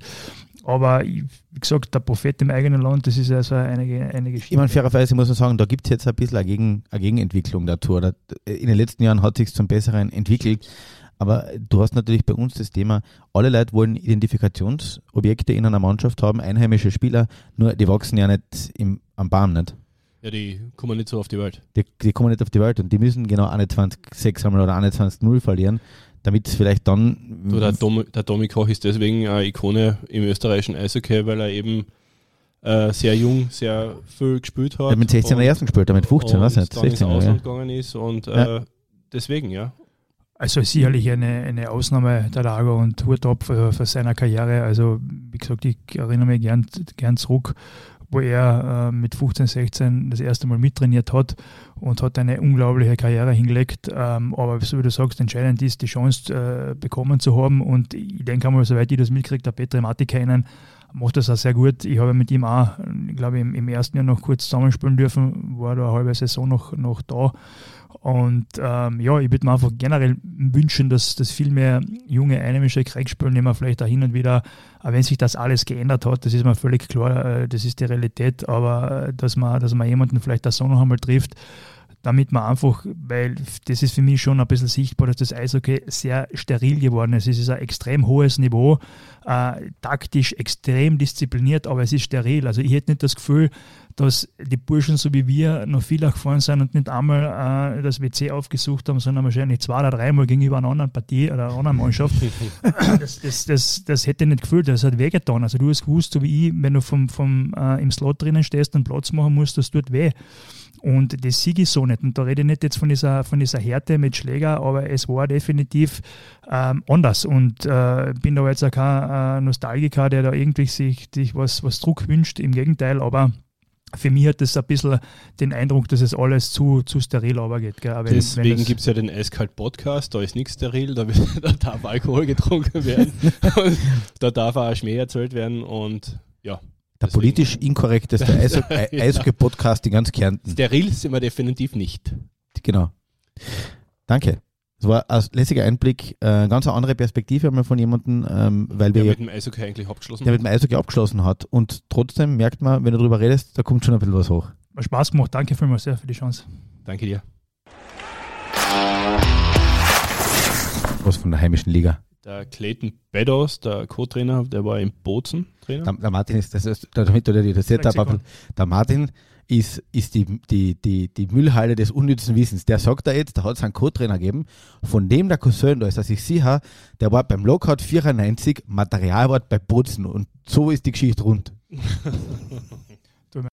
Aber wie gesagt, der Prophet im eigenen Land, das ist also eine, eine Geschichte. Ich meine, fairerweise muss man sagen, da gibt es jetzt ein bisschen eine, Gegen, eine Gegenentwicklung dazu. In den letzten Jahren hat sich zum Besseren entwickelt. Aber du hast natürlich bei uns das Thema, alle Leute wollen Identifikationsobjekte in einer Mannschaft haben, einheimische Spieler, nur die wachsen ja nicht im, am Baum nicht. Ja, die kommen nicht so auf die Welt. Die, die kommen nicht auf die Welt und die müssen genau 21-6 einmal oder 21-0 verlieren, damit es vielleicht dann. Du, der, Dom, der Domi Koch ist deswegen eine Ikone im österreichischen Eishockey, weil er eben äh, sehr jung, sehr viel gespielt hat. Er hat mit 16 er ersten gespielt, mit 15, was nicht? 16 ins Ausland ja. gegangen ist und äh, deswegen, ja. Also sicherlich eine, eine Ausnahme der Lager und ab für, für seine Karriere. Also wie gesagt, ich erinnere mich gern, gern zurück, wo er äh, mit 15, 16 das erste Mal mittrainiert hat und hat eine unglaubliche Karriere hingelegt. Ähm, aber so wie du sagst, entscheidend ist, die Chance äh, bekommen zu haben. Und ich denke einmal, soweit ich das mitkriege, der Petri Matti kennen, macht das auch sehr gut. Ich habe mit ihm auch, ich glaube, im, im ersten Jahr noch kurz zusammenspielen dürfen, war da eine halbe Saison noch, noch da. Und ähm, ja, ich würde mir einfach generell wünschen, dass, dass viel mehr junge einheimische Kriegsspielen immer vielleicht auch hin und wieder, auch wenn sich das alles geändert hat, das ist mir völlig klar, äh, das ist die Realität, aber äh, dass man, dass man jemanden vielleicht auch so noch einmal trifft, damit man einfach, weil das ist für mich schon ein bisschen sichtbar, dass das Eishockey sehr steril geworden ist. Es ist ein extrem hohes Niveau, äh, taktisch extrem diszipliniert, aber es ist steril. Also ich hätte nicht das Gefühl, dass die Burschen so wie wir noch viel gefahren sind und nicht einmal äh, das WC aufgesucht haben, sondern wahrscheinlich zwei oder dreimal gegenüber einer anderen Partie oder einer anderen Mannschaft. das, das, das, das hätte ich nicht gefühlt, das hat wehgetan. Also du hast gewusst, so wie ich, wenn du vom, vom, äh, im Slot drinnen stehst und Platz machen musst, das tut weh. Und das siege ich so nicht. Und da rede ich nicht jetzt von dieser, von dieser Härte mit Schläger, aber es war definitiv ähm, anders. Und äh, bin da jetzt auch kein äh, Nostalgiker, der da irgendwie sich, sich was, was Druck wünscht. Im Gegenteil, aber für mich hat das ein bisschen den Eindruck, dass es alles zu, zu steril geht. Wenn, Deswegen gibt es ja den Eiskalt Podcast, da ist nichts steril, da, da darf Alkohol getrunken werden da darf auch Schmäh erzählt werden und ja. Der deswegen. politisch inkorrekteste Eishockey-Podcast in ganz Kärnten. Steril sind wir definitiv nicht. Genau. Danke. Das war ein lässiger Einblick, äh, ganz eine andere Perspektive einmal von jemandem, ähm, weil wir. Der mit dem Eishockey eigentlich abgeschlossen Der mit dem Eishockey abgeschlossen hat. Und trotzdem merkt man, wenn du darüber redest, da kommt schon ein bisschen was hoch. Hat Spaß gemacht. Danke vielmals sehr für die Chance. Danke dir. Was von der heimischen Liga? Der Clayton Beddoes, der Co-Trainer, der war im Bozen Trainer. Der, der Martin ist, das ist, damit du dir das Setup der Martin ist, ist die, die, die, die Müllhalle des unnützen Wissens. Der sagt da jetzt, da hat es einen Co-Trainer gegeben, von dem der Cousin da ist, dass ich sicher, der war beim Lockout 94, Materialwart bei Bozen und so ist die Geschichte rund.